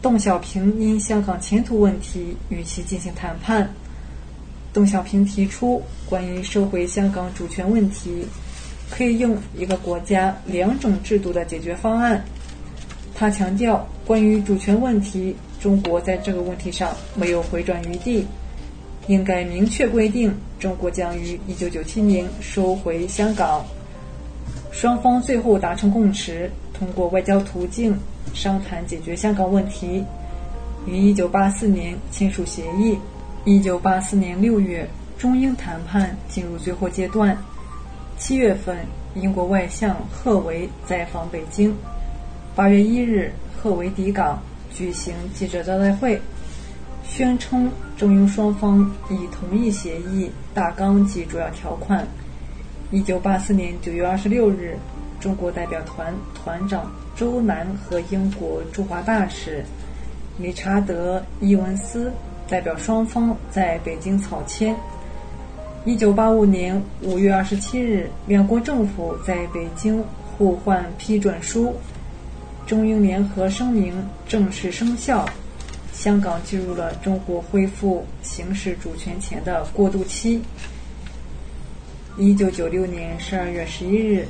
邓小平因香港前途问题与其进行谈判。邓小平提出，关于收回香港主权问题，可以用一个国家两种制度的解决方案。他强调，关于主权问题，中国在这个问题上没有回转余地。应该明确规定，中国将于一九九七年收回香港。双方最后达成共识，通过外交途径商谈解决香港问题，于一九八四年签署协议。一九八四年六月，中英谈判进入最后阶段。七月份，英国外相贺维在访北京。八月一日，贺维抵港，举行记者招待会。宣称中英双方已同意协议大纲及主要条款。一九八四年九月二十六日，中国代表团团长周南和英国驻华大使理查德·伊文斯代表双方在北京草签。一九八五年五月二十七日，两国政府在北京互换批准书，中英联合声明正式生效。香港进入了中国恢复行使主权前的过渡期。一九九六年十二月十一日，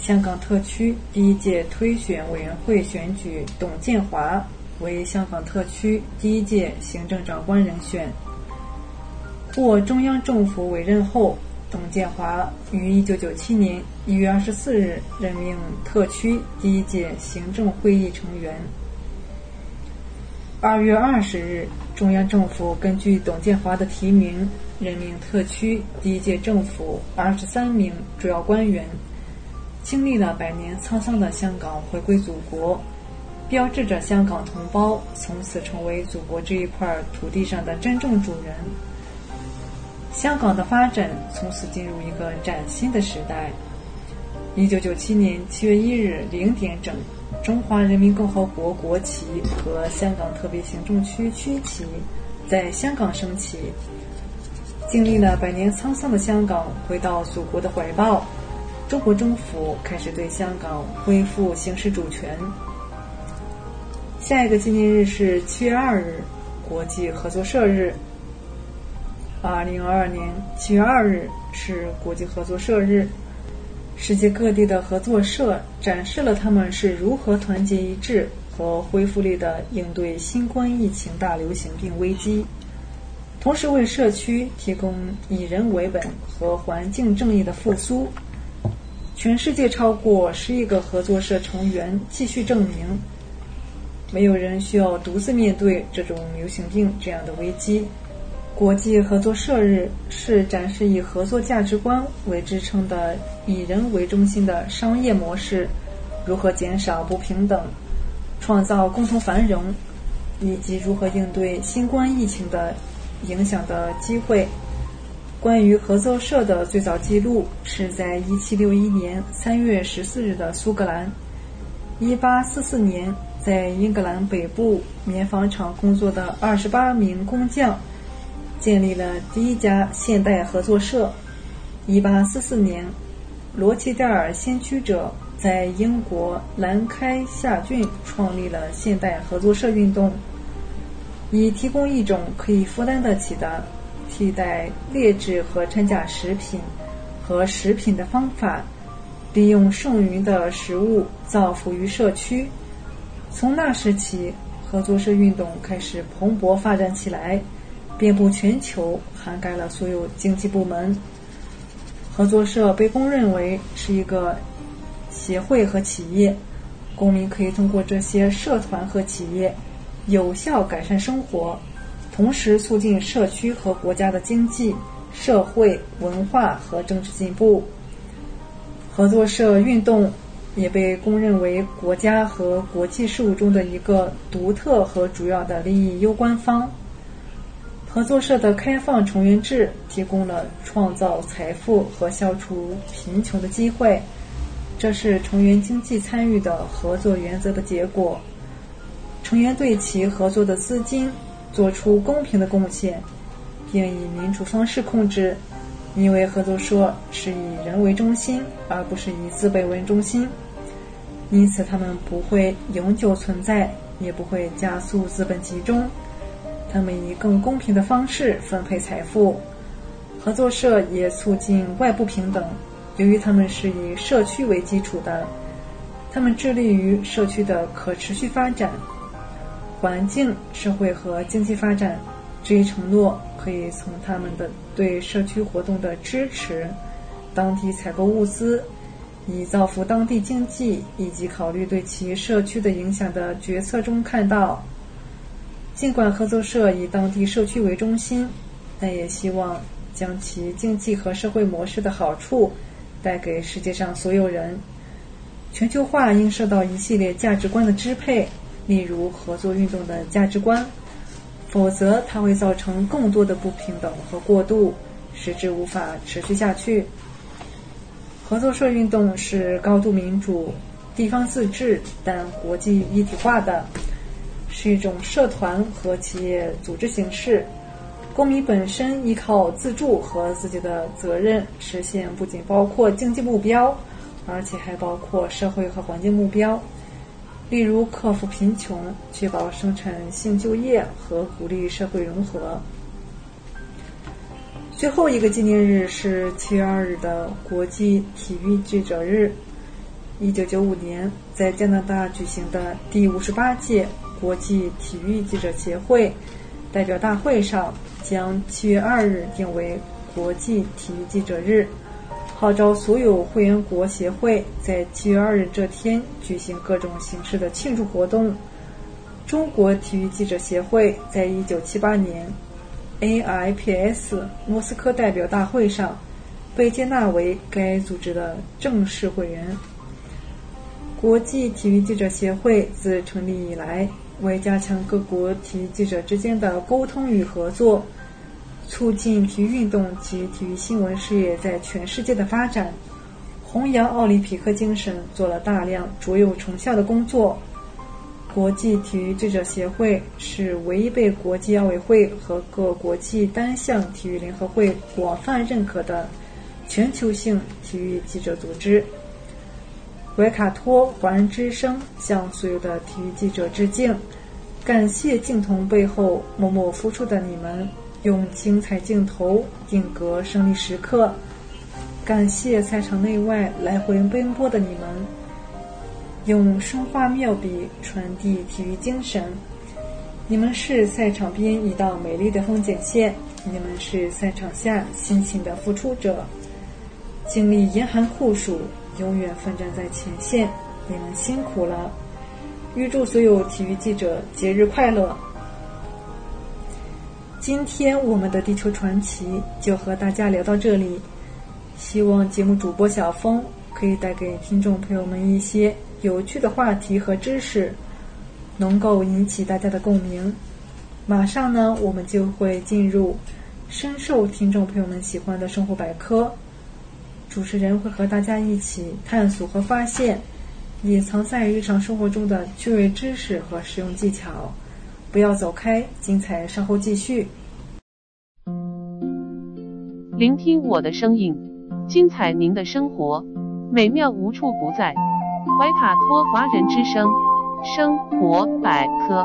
香港特区第一届推选委员会选举董建华为香港特区第一届行政长官人选。获中央政府委任后，董建华于一九九七年一月二十四日任命特区第一届行政会议成员。二月二十日，中央政府根据董建华的提名，任命特区第一届政府二十三名主要官员。经历了百年沧桑的香港回归祖国，标志着香港同胞从此成为祖国这一块土地上的真正主人。香港的发展从此进入一个崭新的时代。一九九七年七月一日零点整。中华人民共和国国旗和香港特别行政区区旗在香港升起。经历了百年沧桑的香港回到祖国的怀抱，中国政府开始对香港恢复行使主权。下一个纪念日是七月二日，国际合作社日。二零二二年七月二日是国际合作社日。世界各地的合作社展示了他们是如何团结一致和恢复力的应对新冠疫情大流行病危机，同时为社区提供以人为本和环境正义的复苏。全世界超过十亿个合作社成员继续证明，没有人需要独自面对这种流行病这样的危机。国际合作社日是展示以合作价值观为支撑的以人为中心的商业模式如何减少不平等、创造共同繁荣，以及如何应对新冠疫情的影响的机会。关于合作社的最早记录是在1761年3月14日的苏格兰。1844年，在英格兰北部棉纺厂工作的28名工匠建立了第一家现代合作社。1844年，罗奇戴尔先驱者在英国兰开夏郡创立了现代合作社运动，以提供一种可以负担得起的。替代劣质和掺假食品和食品的方法，利用剩余的食物造福于社区。从那时起，合作社运动开始蓬勃发展起来，遍布全球，涵盖了所有经济部门。合作社被公认为是一个协会和企业，公民可以通过这些社团和企业有效改善生活。同时促进社区和国家的经济、社会、文化和政治进步。合作社运动也被公认为国家和国际事务中的一个独特和主要的利益攸关方。合作社的开放成员制提供了创造财富和消除贫穷的机会，这是成员经济参与的合作原则的结果。成员对其合作的资金。做出公平的贡献，并以民主方式控制，因为合作社是以人为中心，而不是以资本为中心，因此他们不会永久存在，也不会加速资本集中。他们以更公平的方式分配财富。合作社也促进外部平等，由于他们是以社区为基础的，他们致力于社区的可持续发展。环境、社会和经济发展这一承诺，可以从他们的对社区活动的支持、当地采购物资、以造福当地经济以及考虑对其社区的影响的决策中看到。尽管合作社以当地社区为中心，但也希望将其经济和社会模式的好处带给世界上所有人。全球化应受到一系列价值观的支配。例如合作运动的价值观，否则它会造成更多的不平等和过度，使之无法持续下去。合作社运动是高度民主、地方自治但国际一体化的，是一种社团和企业组织形式。公民本身依靠自助和自己的责任实现，不仅包括经济目标，而且还包括社会和环境目标。例如，克服贫穷、确保生产性就业和鼓励社会融合。最后一个纪念日是七月二日的国际体育记者日。一九九五年，在加拿大举行的第五十八届国际体育记者协会代表大会上，将七月二日定为国际体育记者日。号召所有会员国协会在七月二日这天举行各种形式的庆祝活动。中国体育记者协会在一九七八年 AIPS 莫斯科代表大会上被接纳为该组织的正式会员。国际体育记者协会自成立以来，为加强各国体育记者之间的沟通与合作。促进体育运动及体育新闻事业在全世界的发展，弘扬奥林匹克精神，做了大量卓有成效的工作。国际体育记者协会是唯一被国际奥委会和各国际单项体育联合会广泛认可的全球性体育记者组织。维卡托华人之声向所有的体育记者致敬，感谢镜头背后默默付出的你们。用精彩镜头定格胜利时刻，感谢赛场内外来回奔波的你们，用生花妙笔传递体育精神。你们是赛场边一道美丽的风景线，你们是赛场下辛勤的付出者，经历严寒酷暑，永远奋战在前线。你们辛苦了！预祝所有体育记者节日快乐！今天我们的地球传奇就和大家聊到这里，希望节目主播小峰可以带给听众朋友们一些有趣的话题和知识，能够引起大家的共鸣。马上呢，我们就会进入深受听众朋友们喜欢的生活百科。主持人会和大家一起探索和发现隐藏在日常生活中的趣味知识和实用技巧。不要走开，精彩稍后继续。聆听我的声音，精彩您的生活，美妙无处不在。怀卡托华人之声，生活百科。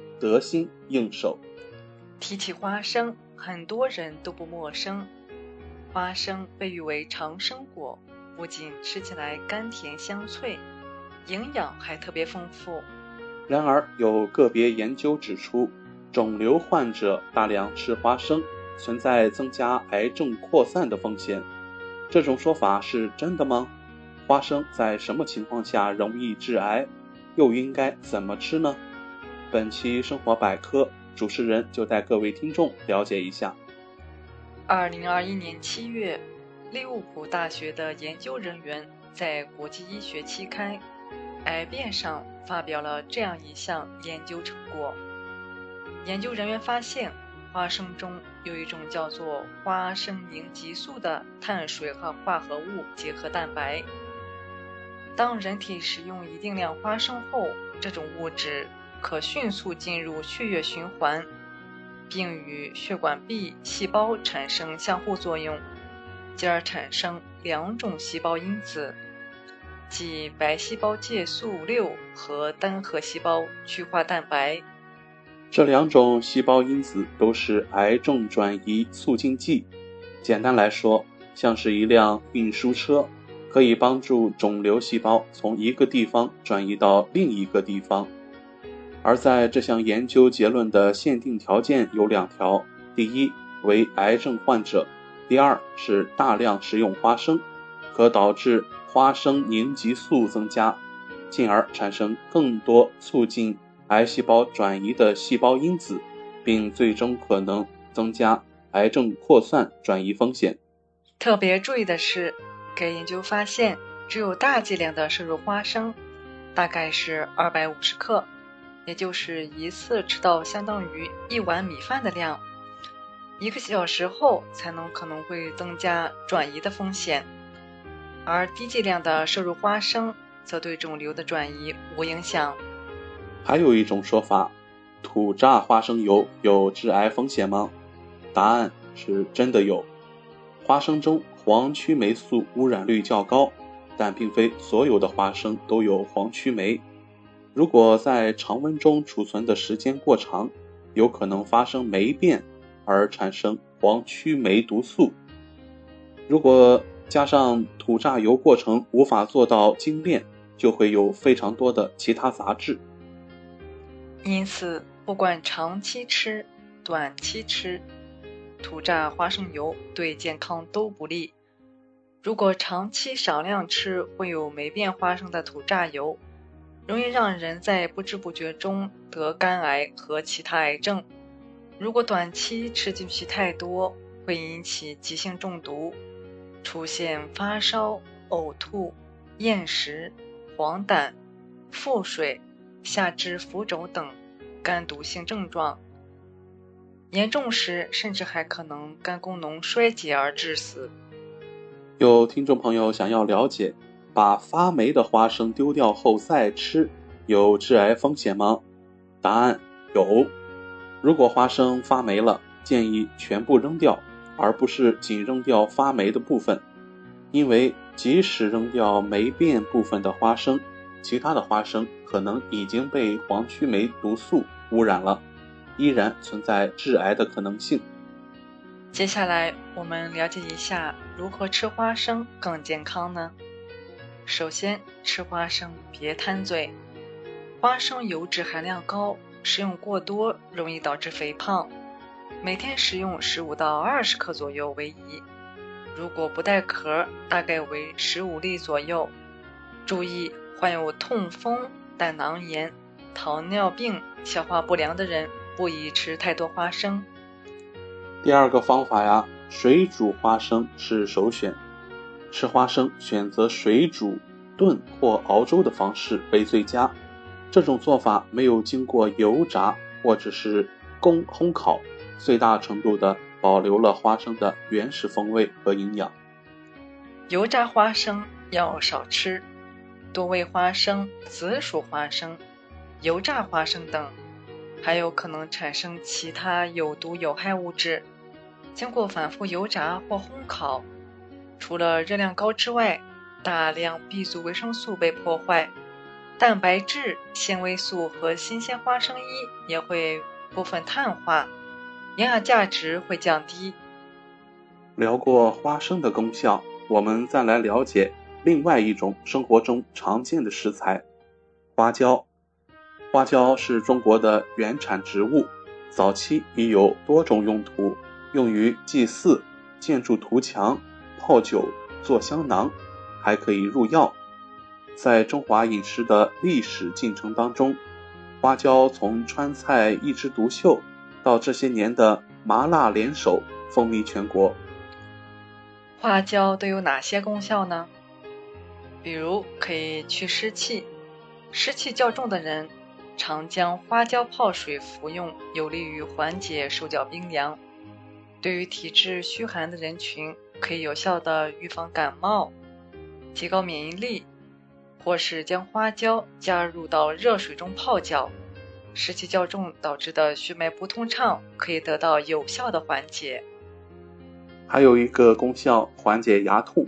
得心应手。提起花生，很多人都不陌生。花生被誉为长生果，不仅吃起来甘甜香脆，营养还特别丰富。然而，有个别研究指出，肿瘤患者大量吃花生，存在增加癌症扩散的风险。这种说法是真的吗？花生在什么情况下容易致癌？又应该怎么吃呢？本期生活百科主持人就带各位听众了解一下。二零二一年七月，利物浦大学的研究人员在国际医学期刊《癌变》上发表了这样一项研究成果。研究人员发现，花生中有一种叫做花生凝集素的碳水和化合物结合蛋白。当人体食用一定量花生后，这种物质可迅速进入血液循环，并与血管壁细胞产生相互作用，进而产生两种细胞因子，即白细胞介素六和单核细胞去化蛋白。这两种细胞因子都是癌症转移促进剂。简单来说，像是一辆运输车，可以帮助肿瘤细胞从一个地方转移到另一个地方。而在这项研究结论的限定条件有两条：第一为癌症患者；第二是大量食用花生，可导致花生凝集素增加，进而产生更多促进。癌细胞转移的细胞因子，并最终可能增加癌症扩散转移风险。特别注意的是，该研究发现，只有大剂量的摄入花生，大概是二百五十克，也就是一次吃到相当于一碗米饭的量，一个小时后才能可能会增加转移的风险。而低剂量的摄入花生，则对肿瘤的转移无影响。还有一种说法，土榨花生油有致癌风险吗？答案是真的有。花生中黄曲霉素污染率较高，但并非所有的花生都有黄曲霉。如果在常温中储存的时间过长，有可能发生霉变而产生黄曲霉毒素。如果加上土榨油过程无法做到精炼，就会有非常多的其他杂质。因此，不管长期吃、短期吃，土榨花生油对健康都不利。如果长期少量吃会有霉变花生的土榨油，容易让人在不知不觉中得肝癌和其他癌症。如果短期吃进去太多，会引起急性中毒，出现发烧、呕吐、厌食、黄疸、腹水。下肢浮肿等肝毒性症状，严重时甚至还可能肝功能衰竭而致死。有听众朋友想要了解，把发霉的花生丢掉后再吃，有致癌风险吗？答案有。如果花生发霉了，建议全部扔掉，而不是仅扔掉发霉的部分，因为即使扔掉霉变部分的花生。其他的花生可能已经被黄曲霉毒素污染了，依然存在致癌的可能性。接下来我们了解一下如何吃花生更健康呢？首先，吃花生别贪嘴，花生油脂含量高，食用过多容易导致肥胖。每天食用十五到二十克左右为宜。如果不带壳，大概为十五粒左右。注意，患有痛风、胆囊炎、糖尿病、消化不良的人不宜吃太多花生。第二个方法呀，水煮花生是首选。吃花生选择水煮、炖或熬粥的方式为最佳。这种做法没有经过油炸或者是烘烘烤，最大程度的保留了花生的原始风味和营养。油炸花生要少吃，多味花生、紫薯花生、油炸花生等，还有可能产生其他有毒有害物质。经过反复油炸或烘烤，除了热量高之外，大量 B 族维生素被破坏。蛋白质、纤维素和新鲜花生衣也会部分碳化，营养价值会降低。聊过花生的功效，我们再来了解另外一种生活中常见的食材——花椒。花椒是中国的原产植物，早期已有多种用途，用于祭祀、建筑图墙、泡酒、做香囊，还可以入药。在中华饮食的历史进程当中，花椒从川菜一枝独秀，到这些年的麻辣联手，风靡全国。花椒都有哪些功效呢？比如可以去湿气，湿气较重的人常将花椒泡水服用，有利于缓解手脚冰凉。对于体质虚寒的人群，可以有效的预防感冒，提高免疫力。或是将花椒加入到热水中泡脚，湿气较重导致的血脉不通畅可以得到有效的缓解。还有一个功效，缓解牙痛。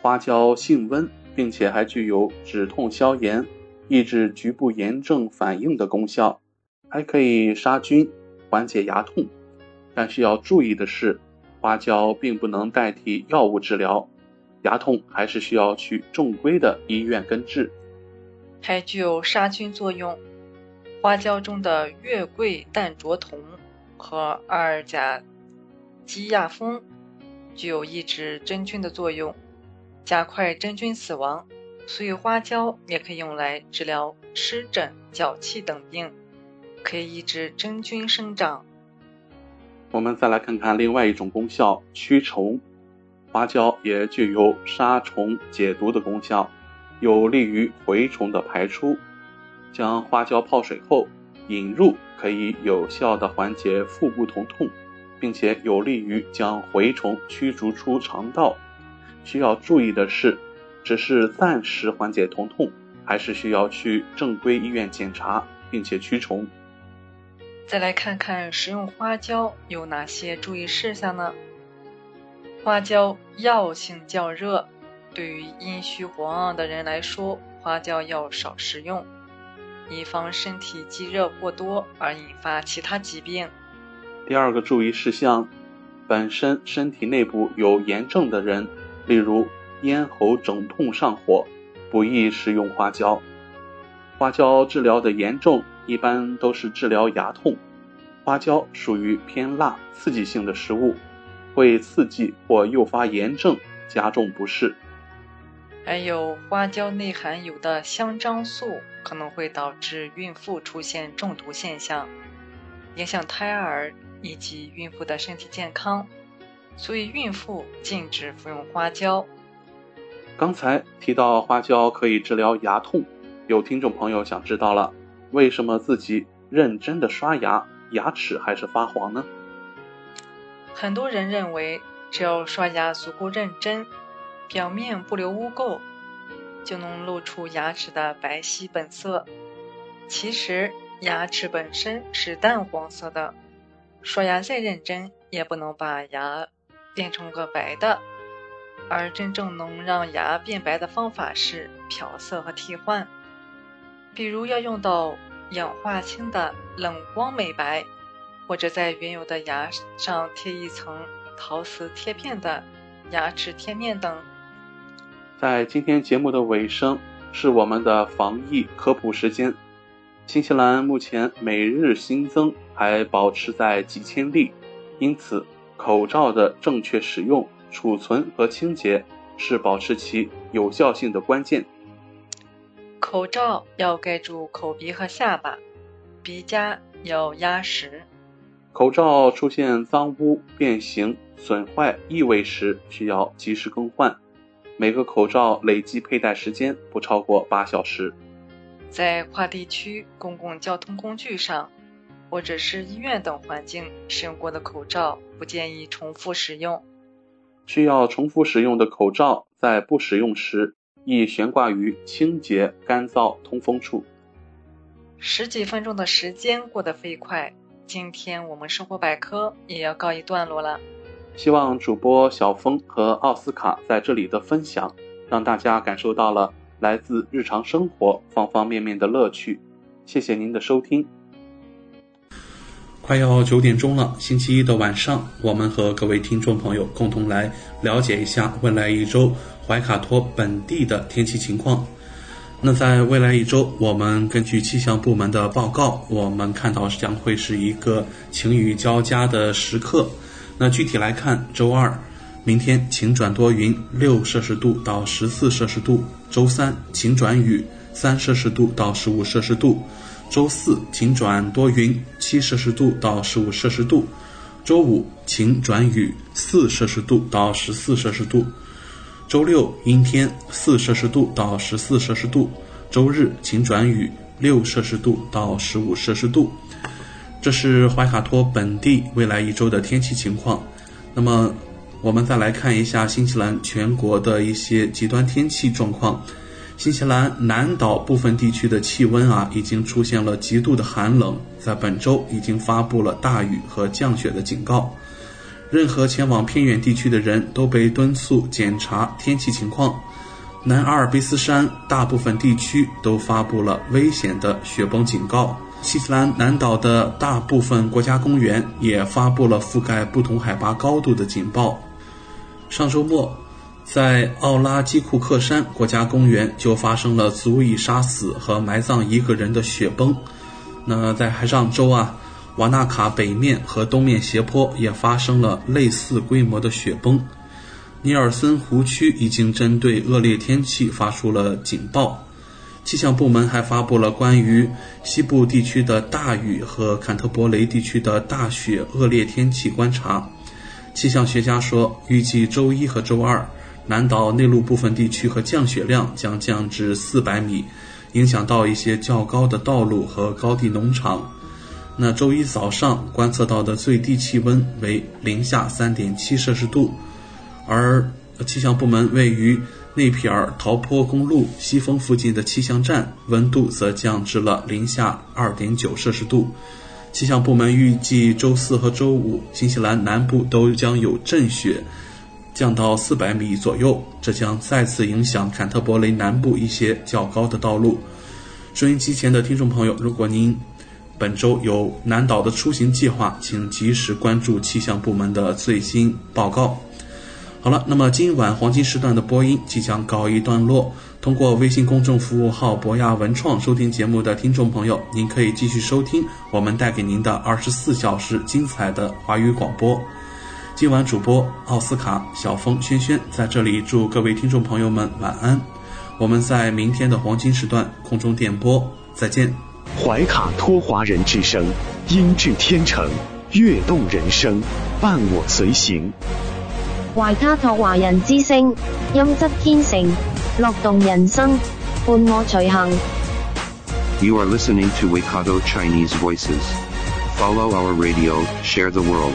花椒性温，并且还具有止痛消炎、抑制局部炎症反应的功效，还可以杀菌、缓解牙痛。但需要注意的是，花椒并不能代替药物治疗。牙痛还是需要去正规的医院根治，还具有杀菌作用。花椒中的月桂氮卓酮和二甲基亚砜具有抑制真菌的作用，加快真菌死亡。所以花椒也可以用来治疗湿疹、脚气等病，可以抑制真菌生长。我们再来看看另外一种功效：驱虫。花椒也具有杀虫解毒的功效，有利于蛔虫的排出。将花椒泡水后饮入，可以有效的缓解腹部疼痛，并且有利于将蛔虫驱逐出肠道。需要注意的是，只是暂时缓解疼痛，还是需要去正规医院检查，并且驱虫。再来看看食用花椒有哪些注意事项呢？花椒药性较热，对于阴虚火旺的人来说，花椒要少食用，以防身体积热过多而引发其他疾病。第二个注意事项，本身身体内部有炎症的人，例如咽喉肿痛上火，不宜食用花椒。花椒治疗的炎症一般都是治疗牙痛，花椒属于偏辣刺激性的食物。会刺激或诱发炎症，加重不适。还有花椒内含有的香樟素，可能会导致孕妇出现中毒现象，影响胎儿以及孕妇的身体健康。所以孕妇禁止服用花椒。刚才提到花椒可以治疗牙痛，有听众朋友想知道了，为什么自己认真的刷牙，牙齿还是发黄呢？很多人认为，只要刷牙足够认真，表面不留污垢，就能露出牙齿的白皙本色。其实，牙齿本身是淡黄色的，刷牙再认真，也不能把牙变成个白的。而真正能让牙变白的方法是漂色和替换，比如要用到氧化氢的冷光美白。或者在原有的牙上贴一层陶瓷贴片的牙齿贴面等。在今天节目的尾声，是我们的防疫科普时间。新西兰目前每日新增还保持在几千例，因此，口罩的正确使用、储存和清洁是保持其有效性的关键。口罩要盖住口鼻和下巴，鼻夹要压实。口罩出现脏污、变形、损坏、异味时，需要及时更换。每个口罩累计佩戴时间不超过八小时。在跨地区公共交通工具上，或者是医院等环境使用过的口罩，不建议重复使用。需要重复使用的口罩，在不使用时，宜悬挂于清洁、干燥、通风处。十几分钟的时间过得飞快，今天我们生活百科也要告一段落了。希望主播小峰和奥斯卡在这里的分享，让大家感受到了来自日常生活方方面面的乐趣。谢谢您的收听。快要九点钟了，星期一的晚上，我们和各位听众朋友共同来了解一下未来一周怀卡托本地的天气情况。那在未来一周，我们根据气象部门的报告，我们看到将会是一个晴雨交加的时刻。那具体来看，周二，明天晴转多云，六摄氏度到十四摄氏度；周三晴转雨，三摄氏度到十五摄氏度；周四晴转多云，七摄氏度到十五摄氏度；周五晴转雨，四摄氏度到十四摄氏度；周六阴天，四摄氏度到十四摄氏度；周日晴转雨，六摄氏度到十五摄氏度。这是怀卡托本地未来一周的天气情况。那么，我们再来看一下新西兰全国的一些极端天气状况。新西兰南岛部分地区的气温啊，已经出现了极度的寒冷，在本周已经发布了大雨和降雪的警告。任何前往偏远地区的人都被敦促检查天气情况。南阿尔卑斯山大部分地区都发布了危险的雪崩警告。新西兰南岛的大部分国家公园也发布了覆盖不同海拔高度的警报。上周末，在奥拉基库克山国家公园就发生了足以杀死和埋葬一个人的雪崩。那在海上周啊，瓦纳卡北面和东面斜坡也发生了类似规模的雪崩。尼尔森湖区已经针对恶劣天气发出了警报。气象部门还发布了关于西部地区的大雨和坎特伯雷地区的大雪恶劣天气观察。气象学家说，预计周一和周二，南岛内陆部分地区和降雪量将降至四百米，影响到一些较高的道路和高地农场。那周一早上观测到的最低气温为零下三点七摄氏度，而气象部门位于。内皮尔陶坡公路西峰附近的气象站温度则降至了零下二点九摄氏度。气象部门预计周四和周五，新西兰南部都将有阵雪，降到四百米左右，这将再次影响坎特伯雷南部一些较高的道路。收音机前的听众朋友，如果您本周有南岛的出行计划，请及时关注气象部门的最新报告。好了，那么今晚黄金时段的播音即将告一段落。通过微信公众服务号“博雅文创”收听节目的听众朋友，您可以继续收听我们带给您的二十四小时精彩的华语广播。今晚主播奥斯卡、小峰、轩轩在这里祝各位听众朋友们晚安。我们在明天的黄金时段空中电波再见。怀卡托华人之声，音质天成，悦动人生，伴我随行。怀卡托华人之声，音质天成，乐动人生，伴我随行。You are listening to Waikato Chinese Voices. Follow our radio, share the world.